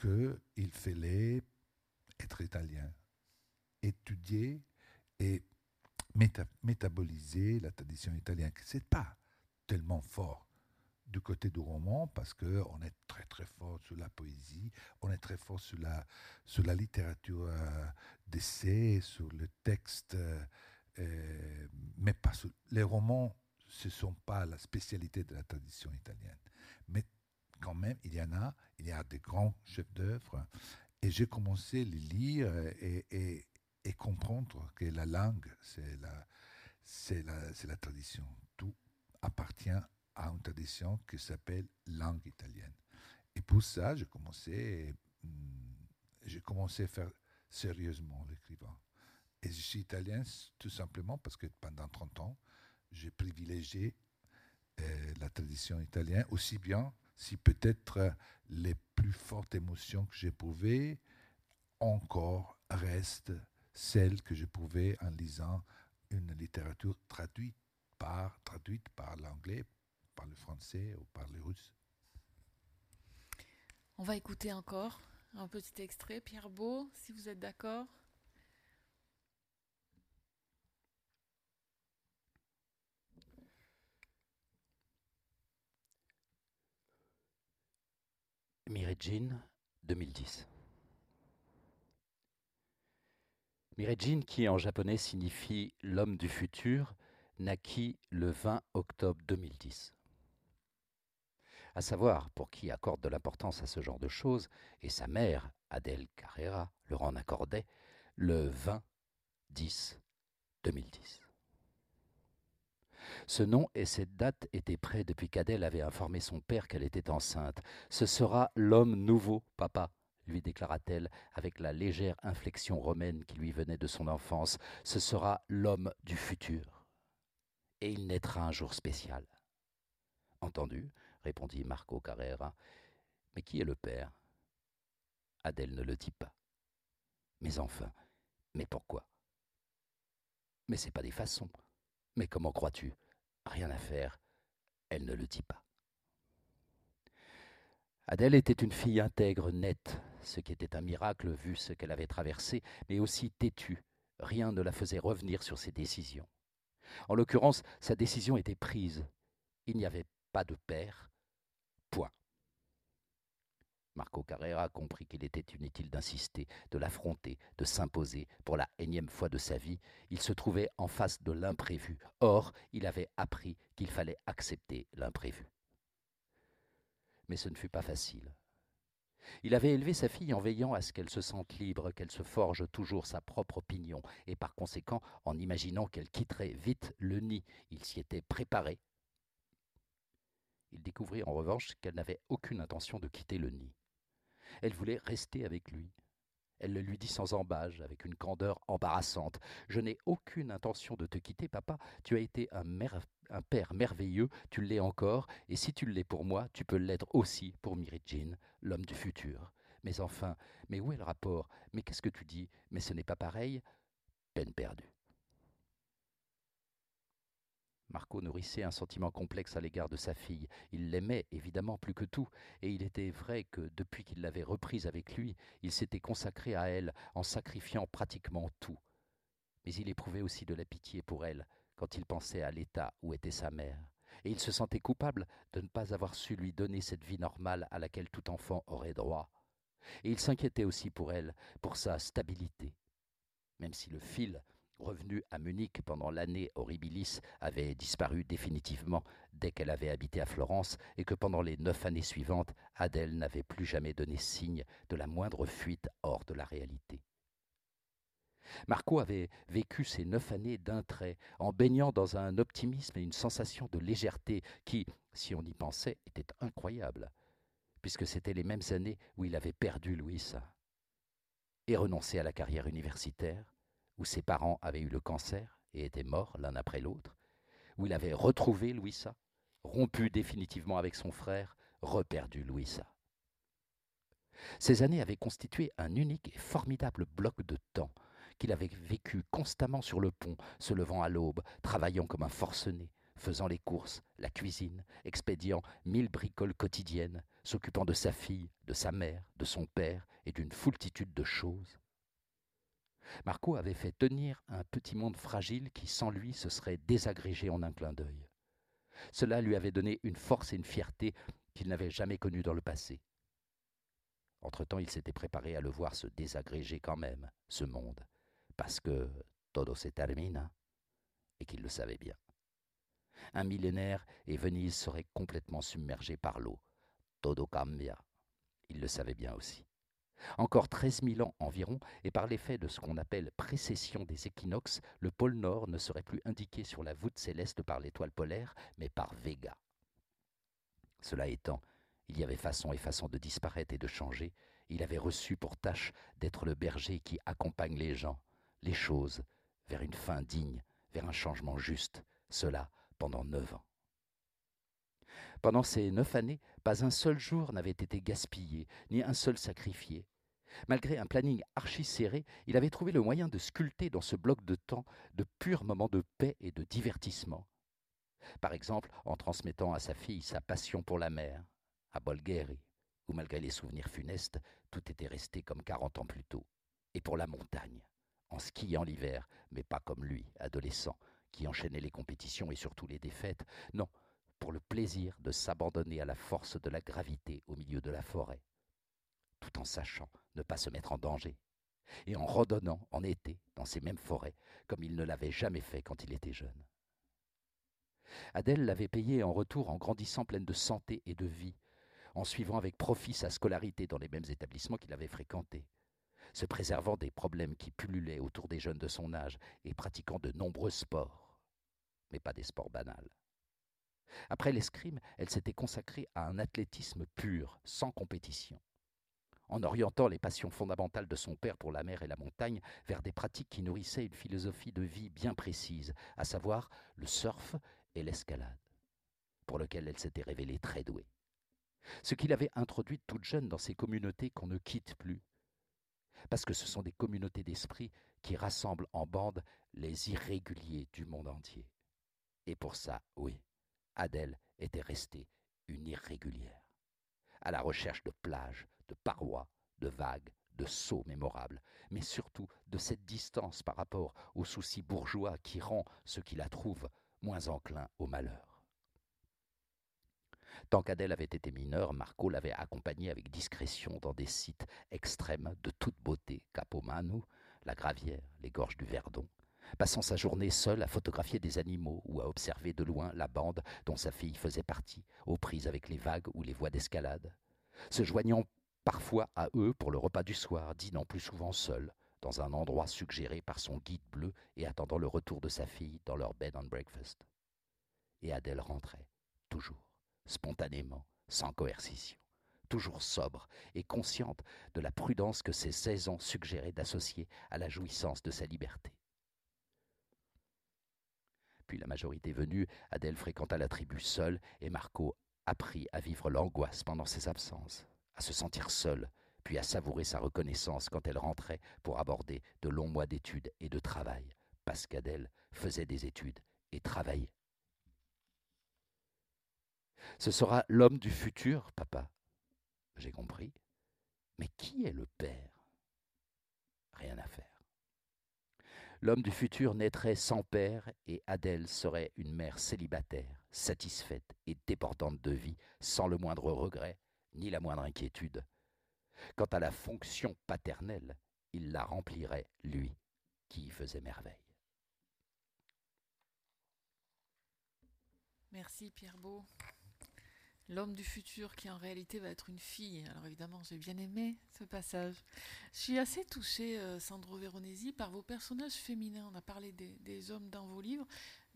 Speaker 3: qu'il fallait être italien, étudier et métaboliser la tradition italienne. Ce n'est pas tellement fort du côté du roman parce qu'on est très très fort sur la poésie, on est très fort sur la, littérature euh, d'essai, sur le texte, euh, mais pas sur, les romans, ce ne sont pas la spécialité de la tradition italienne. Mais quand même, il y en a, il y a des grands chefs-d'œuvre. Et j'ai commencé à les lire et, comprendre que la langue, c'est la, tradition. Tout appartient à une tradition qui s'appelle langue italienne. Et pour ça, j'ai commencé, hmm, j'ai commencé à faire sérieusement l'écrivain. Et je suis italien tout simplement parce que pendant 30 ans, j'ai privilégié euh, la tradition italienne aussi bien si peut-être les plus fortes émotions que j'éprouvais encore restent celles que j'éprouvais en lisant une littérature traduite par, traduite par l'anglais, par le français ou par le russe.
Speaker 2: On va écouter encore un petit extrait, Pierre Beau, si vous êtes d'accord.
Speaker 1: Mirejin 2010. Mirejin, qui en japonais signifie l'homme du futur, naquit le 20 octobre 2010. À savoir, pour qui accorde de l'importance à ce genre de choses, et sa mère, Adèle Carrera, le rend accordait, le 20 10 2010. Ce nom et cette date étaient prêts depuis qu'Adèle avait informé son père qu'elle était enceinte. Ce sera l'homme nouveau, papa, lui déclara-t-elle avec la légère inflexion romaine qui lui venait de son enfance. Ce sera l'homme du futur. Et il naîtra un jour spécial. Entendu, répondit Marco Carrera. Mais qui est le père? Adèle ne le dit pas. Mais enfin, mais pourquoi? Mais c'est pas des façons. Mais comment crois-tu? Rien à faire, elle ne le dit pas. Adèle était une fille intègre, nette, ce qui était un miracle vu ce qu'elle avait traversé, mais aussi têtue. Rien ne la faisait revenir sur ses décisions. En l'occurrence, sa décision était prise. Il n'y avait pas de père. Point. Marco Carrera comprit qu'il était inutile d'insister, de l'affronter, de s'imposer. Pour la énième fois de sa vie, il se trouvait en face de l'imprévu. Or, il avait appris qu'il fallait accepter l'imprévu. Mais ce ne fut pas facile. Il avait élevé sa fille en veillant à ce qu'elle se sente libre, qu'elle se forge toujours sa propre opinion, et par conséquent en imaginant qu'elle quitterait vite le nid. Il s'y était préparé. Il découvrit en revanche qu'elle n'avait aucune intention de quitter le nid. Elle voulait rester avec lui. Elle le lui dit sans embâge, avec une candeur embarrassante. Je n'ai aucune intention de te quitter, papa. Tu as été un, père merveilleux, tu l'es encore, et si tu l'es pour moi, tu peux l'être aussi pour Mirijin, l'homme du futur. Mais enfin, mais où est le rapport? Mais qu'est-ce que tu dis? Mais ce n'est pas pareil Peine perdue. Marco nourrissait un sentiment complexe à l'égard de sa fille. Il l'aimait évidemment plus que tout, et il était vrai que depuis qu'il l'avait reprise avec lui, il s'était consacré à elle en sacrifiant pratiquement tout. Mais il éprouvait aussi de la pitié pour elle quand il pensait à l'état où était sa mère. Et il se sentait coupable de ne pas avoir su lui donner cette vie normale à laquelle tout enfant aurait droit. Et il s'inquiétait aussi pour elle, pour sa stabilité. Même si le fil revenu à Munich pendant l'année horribilis avait disparu définitivement dès qu'elle avait habité à Florence et que pendant les neuf années suivantes, Adèle n'avait plus jamais donné signe de la moindre fuite hors de la réalité. Marco avait vécu ces neuf années d'un trait, en baignant dans un optimisme et une sensation de légèreté qui, si on y pensait, était incroyable, puisque c'étaient les mêmes années où il avait perdu Louisa et renoncé à la carrière universitaire, où ses parents avaient eu le cancer et étaient morts l'un après l'autre, où il avait retrouvé Louisa, rompu définitivement avec son frère, reperdu Louisa. Ces années avaient constitué un unique et formidable bloc de temps qu'il avait vécu constamment sur le pont, se levant à l'aube, travaillant comme un forcené, faisant les courses, la cuisine, expédiant mille bricoles quotidiennes, s'occupant de sa fille, de sa mère, de son père et d'une foultitude de choses. Marco avait fait tenir un petit monde fragile qui, sans lui, se serait désagrégé en un clin d'œil. Cela lui avait donné une force et une fierté qu'il n'avait jamais connues dans le passé. Entre-temps, il s'était préparé à le voir se désagréger quand même, ce monde, parce que todo se termina, et qu'il le savait bien. Un millénaire et Venise serait complètement submergée par l'eau. Todo cambia. Il le savait bien aussi. Encore treize mille ans environ, et par l'effet de ce qu'on appelle précession des équinoxes, le pôle Nord ne serait plus indiqué sur la voûte céleste par l'étoile polaire, mais par Vega. Cela étant, il y avait façon et façon de disparaître et de changer. Il avait reçu pour tâche d'être le berger qui accompagne les gens, les choses vers une fin digne, vers un changement juste, cela pendant neuf ans. Pendant ces neuf années, pas un seul jour n'avait été gaspillé, ni un seul sacrifié. Malgré un planning archi serré, il avait trouvé le moyen de sculpter dans ce bloc de temps de purs moments de paix et de divertissement. Par exemple, en transmettant à sa fille sa passion pour la mer, à Bolgheri, où malgré les souvenirs funestes, tout était resté comme quarante ans plus tôt, et pour la montagne, en skiant l'hiver, mais pas comme lui, adolescent, qui enchaînait les compétitions et surtout les défaites, non, pour le plaisir de s'abandonner à la force de la gravité au milieu de la forêt, tout en sachant ne pas se mettre en danger, et en redonnant en été dans ces mêmes forêts, comme il ne l'avait jamais fait quand il était jeune. Adèle l'avait payé en retour en grandissant pleine de santé et de vie, en suivant avec profit sa scolarité dans les mêmes établissements qu'il avait fréquentés, se préservant des problèmes qui pullulaient autour des jeunes de son âge et pratiquant de nombreux sports, mais pas des sports banals. Après l'escrime, elle s'était consacrée à un athlétisme pur, sans compétition, en orientant les passions fondamentales de son père pour la mer et la montagne vers des pratiques qui nourrissaient une philosophie de vie bien précise, à savoir le surf et l'escalade, pour lequel elle s'était révélée très douée. Ce qu'il avait introduit toute jeune dans ces communautés qu'on ne quitte plus, parce que ce sont des communautés d'esprit qui rassemblent en bande les irréguliers du monde entier. Et pour ça, oui, Adèle était restée une irrégulière, à la recherche de plages, de parois, de vagues, de sauts mémorables, mais surtout de cette distance par rapport aux soucis bourgeois qui rend ceux qui la trouvent moins enclins au malheur. Tant qu'Adèle avait été mineure, Marco l'avait accompagnée avec discrétion dans des sites extrêmes de toute beauté, Capomanu, la Gravière, les gorges du Verdon, passant sa journée seule à photographier des animaux ou à observer de loin la bande dont sa fille faisait partie, aux prises avec les vagues ou les voies d'escalade, se joignant parfois à eux pour le repas du soir, dînant plus souvent seul, dans un endroit suggéré par son guide bleu et attendant le retour de sa fille dans leur bed and breakfast. Et Adèle rentrait, toujours spontanément, sans coercition, toujours sobre et consciente de la prudence que ses seize ans suggéraient d'associer à la jouissance de sa liberté. Puis la majorité venue, Adèle fréquenta la tribu seule et Marco apprit à vivre l'angoisse pendant ses absences, à se sentir seul, puis à savourer sa reconnaissance quand elle rentrait pour aborder de longs mois d'études et de travail, parce qu'Adèle faisait des études et travaillait. Ce sera l'homme du futur, papa. J'ai compris. Mais qui est le père? Rien à faire. L'homme du futur naîtrait sans père et Adèle serait une mère célibataire, satisfaite et débordante de vie, sans le moindre regret, ni la moindre inquiétude. Quant à la fonction paternelle, il la remplirait, lui, qui y faisait merveille.
Speaker 2: Merci Pierre Beau. L'homme du futur qui en réalité va être une fille. Alors évidemment, j'ai bien aimé ce passage. Je suis assez touchée, euh, Sandro Veronesi, par vos personnages féminins. On a parlé des, des hommes dans vos livres,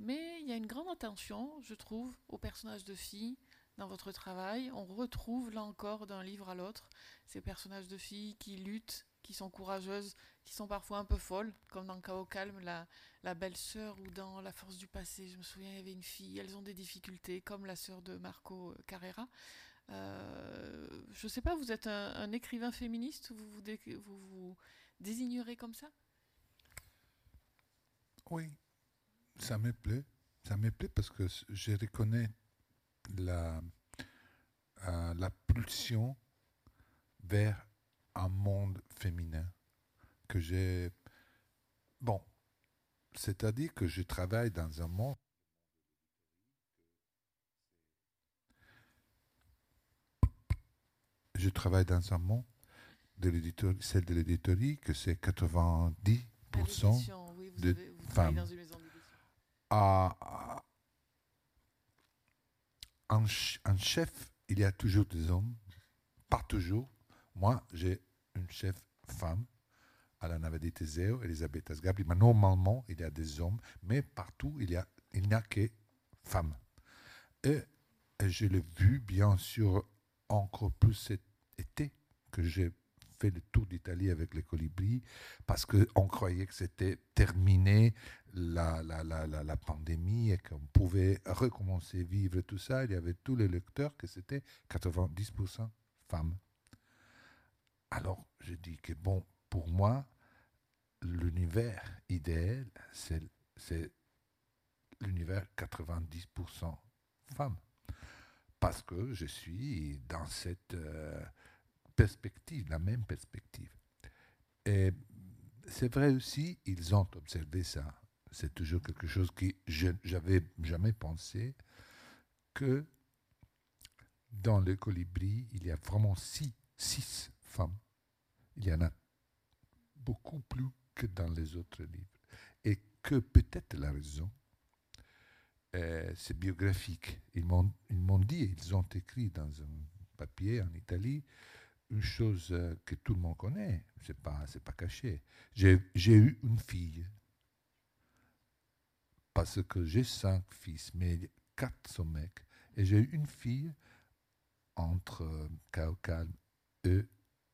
Speaker 2: mais il y a une grande attention, je trouve, aux personnages de filles dans votre travail. On retrouve là encore d'un livre à l'autre ces personnages de filles qui luttent, qui sont courageuses, qui sont parfois un peu folles, comme dans Chaos Calme, la, belle-sœur ou dans La force du passé. Je me souviens, il y avait une fille, elles ont des difficultés, comme la sœur de Marco Carrera. Euh, je ne sais pas, vous êtes un, écrivain féministe, vous vous, vous vous désignerez comme ça?
Speaker 3: Oui, ça me plaît. Ça me plaît parce que je reconnais la, euh, la pulsion vers un monde féminin que j'ai... Bon, c'est-à-dire que je travaille dans un monde je travaille dans un monde de l'éditeur, celle de l'éditorie, que c'est 90%
Speaker 2: oui, vous
Speaker 3: de
Speaker 2: avez, vous
Speaker 3: femmes.
Speaker 2: dans une maison.
Speaker 3: À, ch- en chef, il y a toujours des hommes, pas toujours. Moi, j'ai une chef femme, Alana Teseo, Elisabeth Asgabri, mais normalement, il y a des hommes, mais partout, il y a- il n'y a que femmes. Et, et je l'ai vu, bien sûr, encore plus cet été, que j'ai le tour d'Italie avec les colibris, parce qu'on croyait que c'était terminé la, la, la, la, pandémie et qu'on pouvait recommencer à vivre tout ça. Il y avait tous les lecteurs que c'était 90% femmes. Alors, je dis que bon, pour moi, l'univers idéal, c'est c'est l'univers 90% femmes. Parce que je suis dans cette euh, perspective, la même perspective. Et c'est vrai aussi, ils ont observé ça. C'est toujours quelque chose que je j'avais jamais pensé, que dans le colibri, il y a vraiment six, six femmes. Il y en a beaucoup plus que dans les autres livres. Et que peut-être la raison, euh, c'est biographique. Ils m'ont ils m'ont dit, ils ont écrit dans un papier en Italie, une chose euh, que tout le monde connaît, c'est pas, c'est pas caché. J'ai eu une fille, parce que j'ai cinq fils, mais quatre sont mecs, et j'ai eu une fille entre euh, Chaos Calme et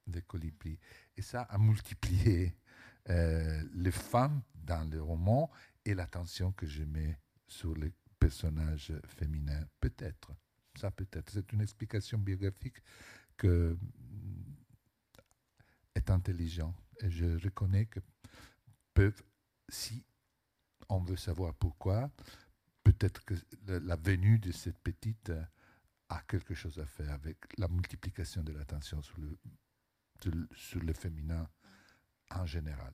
Speaker 3: les colibris. Et ça a multiplié euh, les femmes dans le roman et l'attention que je mets sur les personnages féminins. Peut-être. Ça peut-être. C'est une explication biographique que mm, est intelligent. Et je reconnais que peuvent, si on veut savoir pourquoi, peut-être que la, venue de cette petite euh, a quelque chose à faire avec la multiplication de l'attention sur le- sur le féminin en général.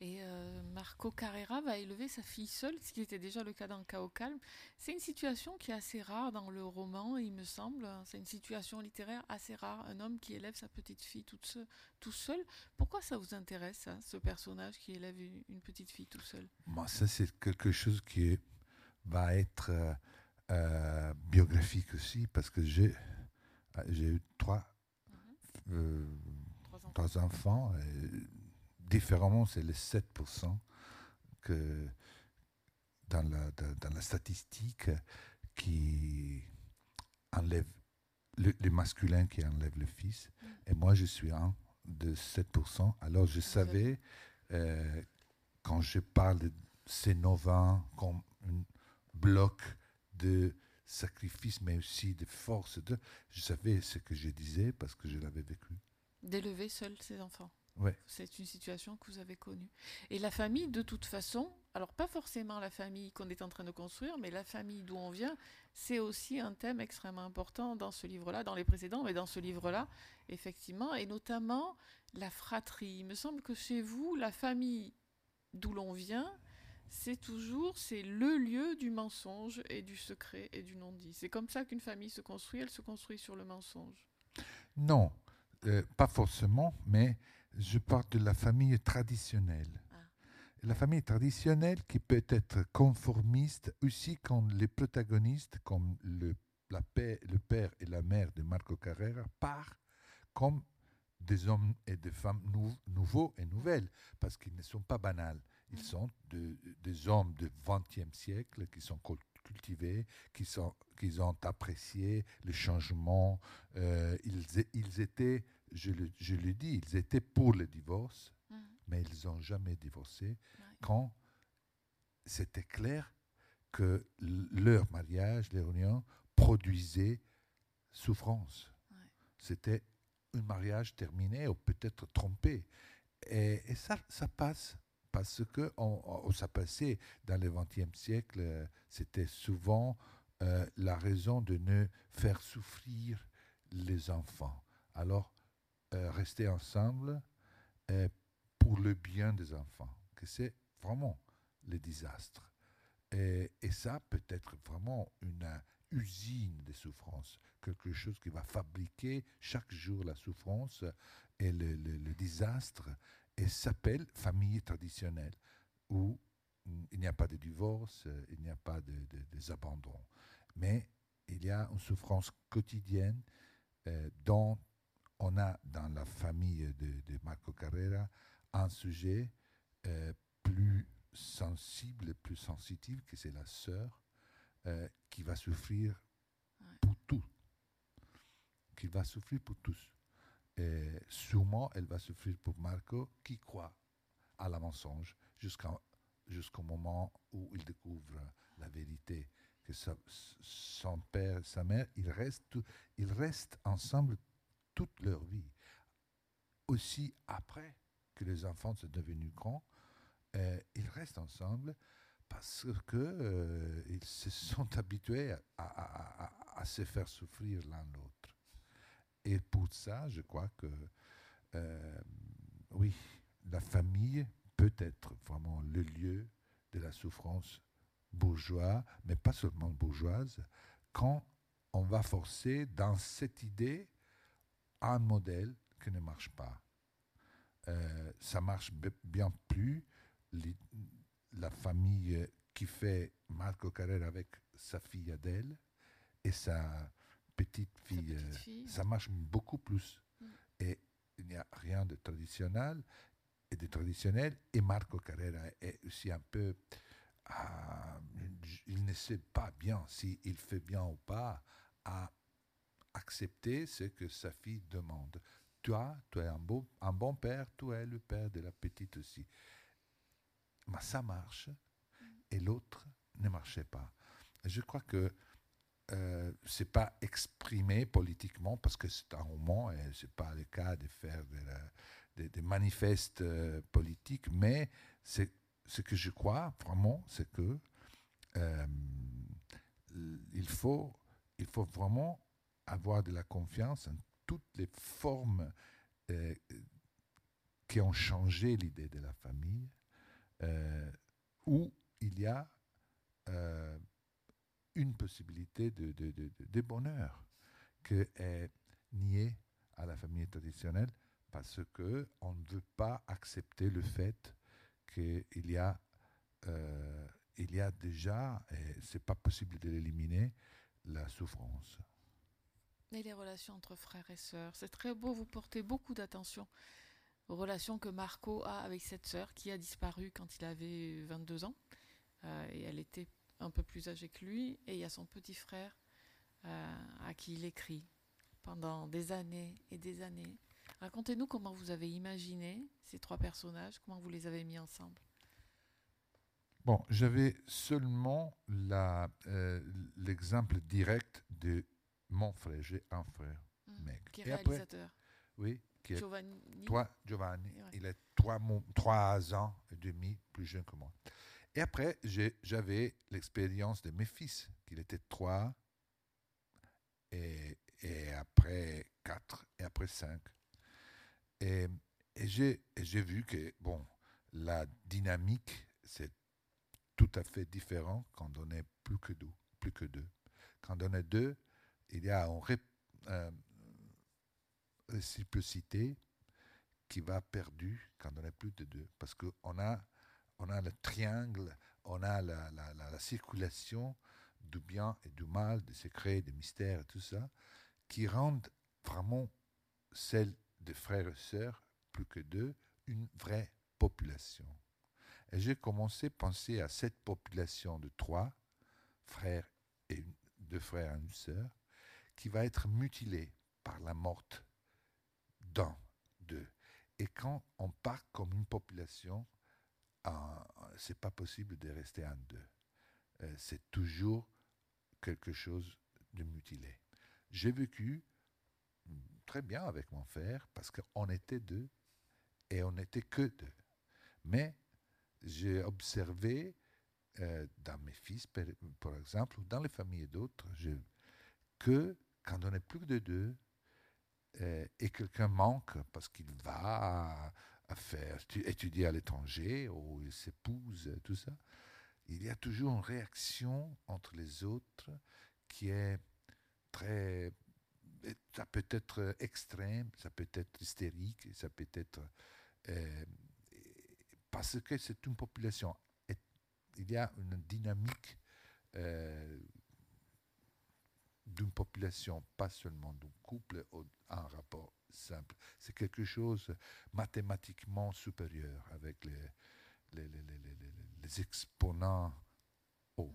Speaker 2: Et euh, Marco Carrera va élever sa fille seule, ce qui était déjà le cas dans Chaos Calme. C'est une situation qui est assez rare dans le roman, il me semble. C'est une situation littéraire assez rare, un homme qui élève sa petite fille toute seule, tout seul. Pourquoi ça vous intéresse, ça, ce personnage qui élève une, une petite fille tout seul?
Speaker 3: Moi, ça, c'est quelque chose qui va être euh, euh, biographique aussi, parce que j'ai eu trois,
Speaker 2: Trois enfants.
Speaker 3: trois enfants. et différemment, c'est les 7% que dans la, dans, la statistique qui enlève le, le masculin qui enlève le fils.
Speaker 2: Mm.
Speaker 3: Et moi, je suis un de 7%. Alors, je savais, euh, quand je parle de ces novins comme un bloc de sacrifice, mais aussi de force, de, je savais ce que je disais parce que je l'avais vécu.
Speaker 2: D'élever seul ses enfants.
Speaker 3: Ouais.
Speaker 2: C'est une situation que vous avez connue. Et la famille, de toute façon, alors pas forcément la famille qu'on est en train de construire, mais la famille d'où on vient, c'est aussi un thème extrêmement important dans ce livre-là, dans les précédents, mais dans ce livre-là, effectivement, et notamment la fratrie. Il me semble que chez vous, la famille d'où l'on vient, c'est toujours c'est le lieu du mensonge et du secret et du non-dit. C'est comme ça qu'une famille se construit, elle se construit sur le mensonge.
Speaker 3: Non, euh, pas forcément, mais je parle de la famille traditionnelle.
Speaker 2: Ah.
Speaker 3: La famille traditionnelle qui peut être conformiste aussi quand les protagonistes, comme le, la père, le père et la mère de Marco Carrera, partent comme des hommes et des femmes nou- nouveaux et nouvelles, parce qu'ils ne sont pas banals. Ils sont de- des hommes du XXe siècle qui sont cul- cultivés, qui, sont, qui ont apprécié le changement. Euh, ils étaient, je le, je le dis, ils étaient pour le divorce,
Speaker 2: Mhm.
Speaker 3: mais ils n'ont jamais divorcé
Speaker 2: Ouais.
Speaker 3: quand c'était clair que leur mariage, leur union, produisait souffrance.
Speaker 2: Ouais.
Speaker 3: C'était un mariage terminé ou peut-être trompé. Et, et ça, ça passe parce que on, on- ça passait dans le XXe siècle, c'était souvent euh, la raison de ne faire souffrir les enfants. Alors, rester ensemble euh, pour le bien des enfants, que c'est vraiment le désastre. Et, et ça peut être vraiment une euh, usine de souffrance, quelque chose qui va fabriquer chaque jour la souffrance et le, désastre, et s'appelle famille traditionnelle, où il n'y a pas de divorce, euh, il n'y a pas de, de- des abandons, mais il y a une souffrance quotidienne euh, dont on a dans la famille de, de Marco Carrera un sujet euh, plus sensible, plus sensitif, que c'est la sœur, euh, qui va souffrir
Speaker 2: Ouais.
Speaker 3: pour tout. Qui va souffrir pour tous. Et sûrement, elle va souffrir pour Marco, qui croit à la mensonge jusqu'au moment où il découvre la vérité. Que sa- son père et sa mère, ils restent, ils restent ensemble toute leur vie. Aussi après que les enfants sont devenus grands, euh, ils restent ensemble parce que euh, ils se sont habitués à, se faire souffrir l'un l'autre. Et pour ça, je crois que euh, oui, la famille peut être vraiment le lieu de la souffrance bourgeoise, mais pas seulement bourgeoise, quand on va forcer dans cette idée un modèle qui ne marche pas. Euh, ça marche bien plus la famille qui fait Marco Carrera avec sa fille Adèle et sa petite
Speaker 2: Sa
Speaker 3: fille.
Speaker 2: petite
Speaker 3: euh,
Speaker 2: fille.
Speaker 3: ça marche beaucoup plus.
Speaker 2: Mm.
Speaker 3: Et il n'y a rien de traditionnel et de traditionnel. Et Marco Carrera est aussi un peu. ah, il ne sait pas bien s'il fait bien ou pas à accepter ce que sa fille demande. Toi, tu es un, beau, un bon père, tu es le père de la petite aussi. Mais ça marche et l'autre ne marchait pas. Je crois que euh, c'est pas exprimé politiquement parce que c'est un roman et c'est pas le cas de faire de des manifestes euh, politiques, mais c'est ce que je crois vraiment, c'est que euh, il faut il faut vraiment avoir de la confiance en toutes les formes euh, qui ont changé l'idée de la famille, euh, où il y a euh, une possibilité de, bonheur qui est niée à la famille traditionnelle parce que on ne veut pas accepter le fait qu'il y a il y a déjà et c'est pas possible de l'éliminer la souffrance.
Speaker 2: Et les relations entre frères et sœurs. C'est très beau, vous portez beaucoup d'attention aux relations que Marco a avec cette sœur qui a disparu quand il avait 22 ans. Euh, et elle était un peu plus âgée que lui. Et il y a son petit frère euh, à qui il écrit pendant des années et des années. Racontez-nous comment vous avez imaginé ces trois personnages, comment vous les avez mis ensemble.
Speaker 3: Bon, j'avais seulement euh, l'exemple direct de mon frère. J'ai un frère, mec.
Speaker 2: Qui est
Speaker 3: Et après,
Speaker 2: réalisateur.
Speaker 3: oui, qui est
Speaker 2: Giovanni.
Speaker 3: toi, Giovanni.
Speaker 2: Ouais.
Speaker 3: Il est trois, ans et demi plus jeune que moi. Et après, j'avais l'expérience de mes fils, qu'il était trois, et, et après quatre, et après cinq. Et, et j'ai vu que, bon, la dynamique, c'est tout à fait différent quand on est plus que deux. Plus que deux. Quand on est deux, il y a une euh, réciprocité qui va perdue quand on est plus de deux. Parce qu'on a, on a le triangle, on a la, la, la, circulation du bien et du mal, des secrets, des mystères et tout ça, qui rendent vraiment celle de frères et sœurs, plus que deux, une vraie population. Et j'ai commencé à penser à cette population de trois frères et deux frères et une sœur, qui va être mutilée par la mort d'un d'eux. Et quand on part comme une population, euh, c'est pas possible de rester en deux. Euh, c'est toujours quelque chose de mutilé. J'ai vécu très bien avec mon frère parce qu'on était deux et on n'était que deux. Mais j'ai observé euh, dans mes fils, par, exemple, ou dans les familles d'autres, que quand on est plus de deux euh, et quelqu'un manque parce qu'il va faire étudier à l'étranger ou il s'épouse, tout ça, il y a toujours une réaction entre les autres qui est très ça peut être extrême, ça peut être hystérique, ça peut être euh, parce que c'est une population. il y a une dynamique euh, d'une population, pas seulement d'un couple un rapport simple. C'est quelque chose mathématiquement supérieur avec les, les, les, les exponents hauts.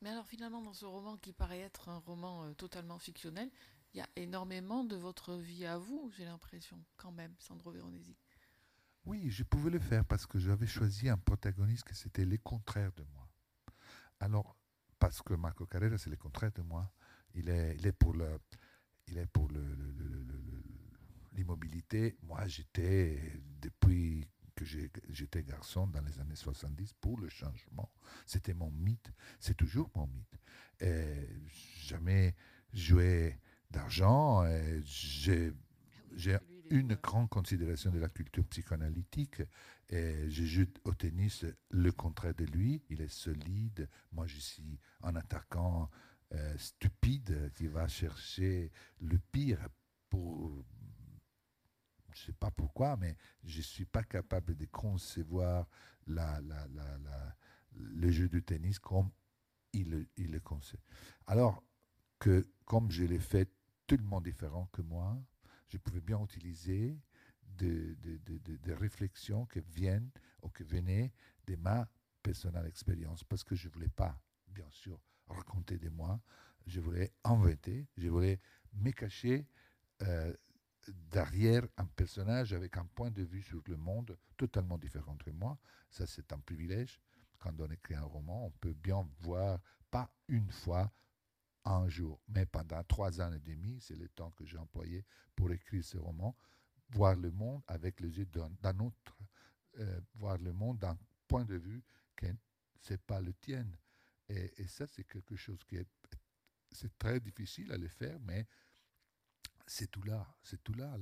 Speaker 2: Mais alors finalement, dans ce roman qui paraît être un roman euh, totalement fictionnel, il y a énormément de votre vie à vous, j'ai l'impression, quand même, Sandro Veronesi.
Speaker 3: Oui, je pouvais le faire parce que j'avais choisi un protagoniste qui c'était les contraires de moi. Alors, parce que Marco Carrera, c'est le contraire de moi. Il est, il est pour le, il est pour l'immobilité. Moi, j'étais depuis que j'étais garçon dans les années 70 pour le changement. C'était mon mythe, c'est toujours mon mythe. Jamais joué d'argent. J'ai une grande considération de la culture psychanalytique. Et je joue au tennis le contraire de lui. Il est solide. Moi, je suis un attaquant euh, stupide qui va chercher le pire pour. Je ne sais pas pourquoi, mais je ne suis pas capable de concevoir le jeu du tennis comme il, il le concède. Alors que, comme je l'ai fait tellement différent que moi, je pouvais bien utiliser des de, réflexions qui viennent ou qui venaient de ma personnelle expérience parce que je ne voulais pas, bien sûr, raconter de moi, je voulais inventer, je voulais me cacher euh, derrière un personnage avec un point de vue sur le monde totalement différent de moi. Ça, c'est un privilège. Quand on écrit un roman, on peut bien voir, pas une fois, un jour, mais pendant trois ans et demi, c'est le temps que j'ai employé pour écrire ce roman, voir le monde avec les yeux d'un autre, euh, voir le monde d'un point de vue qui n'est pas le tien. Et, ça, c'est quelque chose qui est, c'est très difficile à le faire, mais c'est tout là, c'est tout là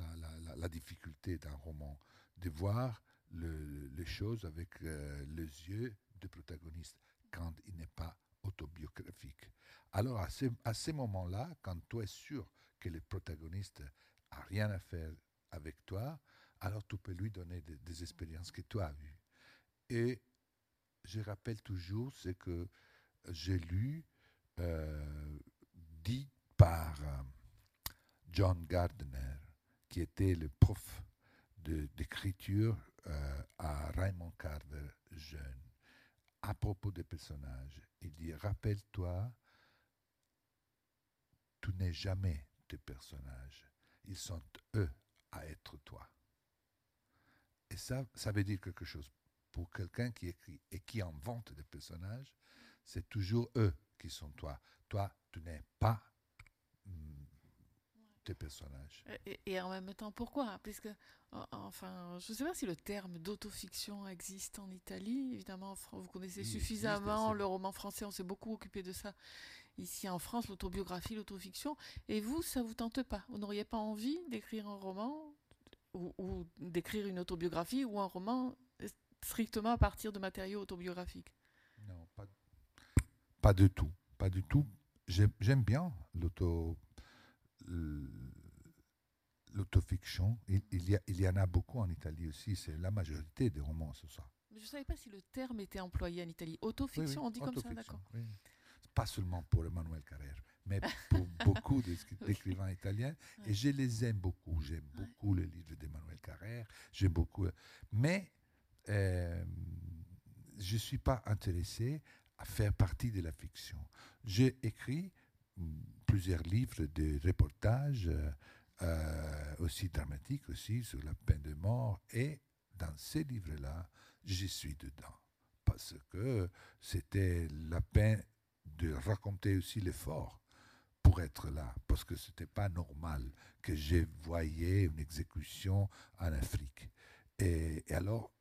Speaker 3: la, difficulté d'un roman, de voir le, les choses avec euh, les yeux du protagoniste quand il n'est pas autobiographique. Alors à ce, à ces moments-là, quand tu es sûr que le protagoniste a rien à faire avec toi, alors tu peux lui donner des, expériences que tu as vues. Et je rappelle toujours ce que j'ai lu, euh, dit par euh, John Gardner, qui était le prof d'écriture euh, à Raymond Carver jeune à propos des personnages. Il dit, rappelle-toi, tu n'es jamais tes personnages. Ils sont eux à être toi. Et ça, ça veut dire quelque chose. Pour quelqu'un qui écrit et qui invente des personnages, c'est toujours eux qui sont toi. Toi, tu n'es pas tes personnages.
Speaker 2: Et, en même temps, pourquoi? Puisque, enfin, je ne sais pas si le terme d'autofiction existe en Italie. Évidemment, vous connaissez suffisamment le roman français, on s'est beaucoup occupé de ça. Ici en France, l'autobiographie, l'autofiction. Et vous, ça vous tente pas? Vous n'auriez pas envie d'écrire un roman ou, d'écrire une autobiographie ou un roman strictement à partir de matériaux autobiographiques?
Speaker 3: Pas du tout. Pas du tout. J'aime bien l'auto l'autofiction. Il, il, y il y en a beaucoup en Italie aussi. C'est la majorité des romans, ce ça.
Speaker 2: Mais je ne savais pas si le terme était employé en Italie. Autofiction, on dit comme ça, d'accord.
Speaker 3: Pas seulement pour Emmanuel Carrère, mais pour beaucoup d'écrivains italiens. Et je les aime beaucoup. J'aime beaucoup le livre d'Emmanuel Carrère. J'aime beaucoup. Mais euh, je ne suis pas intéressé à faire partie de la fiction. J'ai écrit plusieurs livres de reportages, euh, aussi dramatiques aussi, sur la peine de mort. Et dans ces livres-là, j'y suis dedans. Parce que c'était la peine de raconter aussi l'effort pour être là. Parce que ce n'était pas normal que je voyais une exécution en Afrique. Et, alors,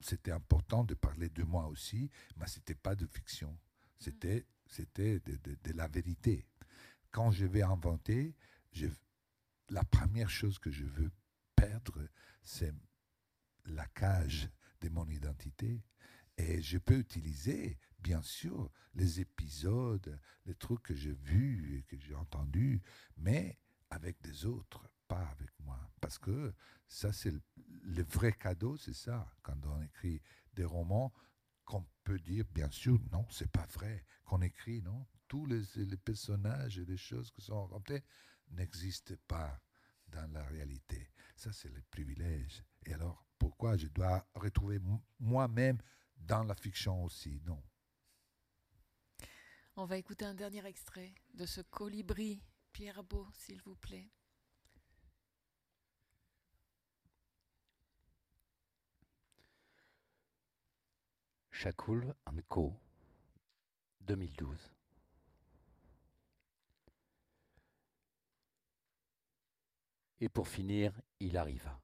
Speaker 3: c'était important de parler de moi aussi, mais ce n'était pas de fiction. C'était, c'était de, de, la vérité. Quand je vais inventer, la première chose que je veux perdre, c'est la cage de mon identité. Et je peux utiliser, bien sûr, les épisodes, les trucs que j'ai vus et que j'ai entendus, mais avec des autres, pas avec moi. Parce que ça, c'est le, vrai cadeau, c'est ça, quand on écrit des romans, qu'on peut dire, bien sûr, non, c'est pas vrai, qu'on écrit, non, tous les, les, personnages et les choses qui sont racontées n'existent pas dans la réalité. Ça, c'est le privilège. Et alors, pourquoi je dois retrouver moi-même dans la fiction aussi? Non.
Speaker 2: On va écouter un dernier extrait de ce colibri. Pierre Beau, s'il vous plaît.
Speaker 1: Shakoul Co. 2012. Et pour finir, il arriva.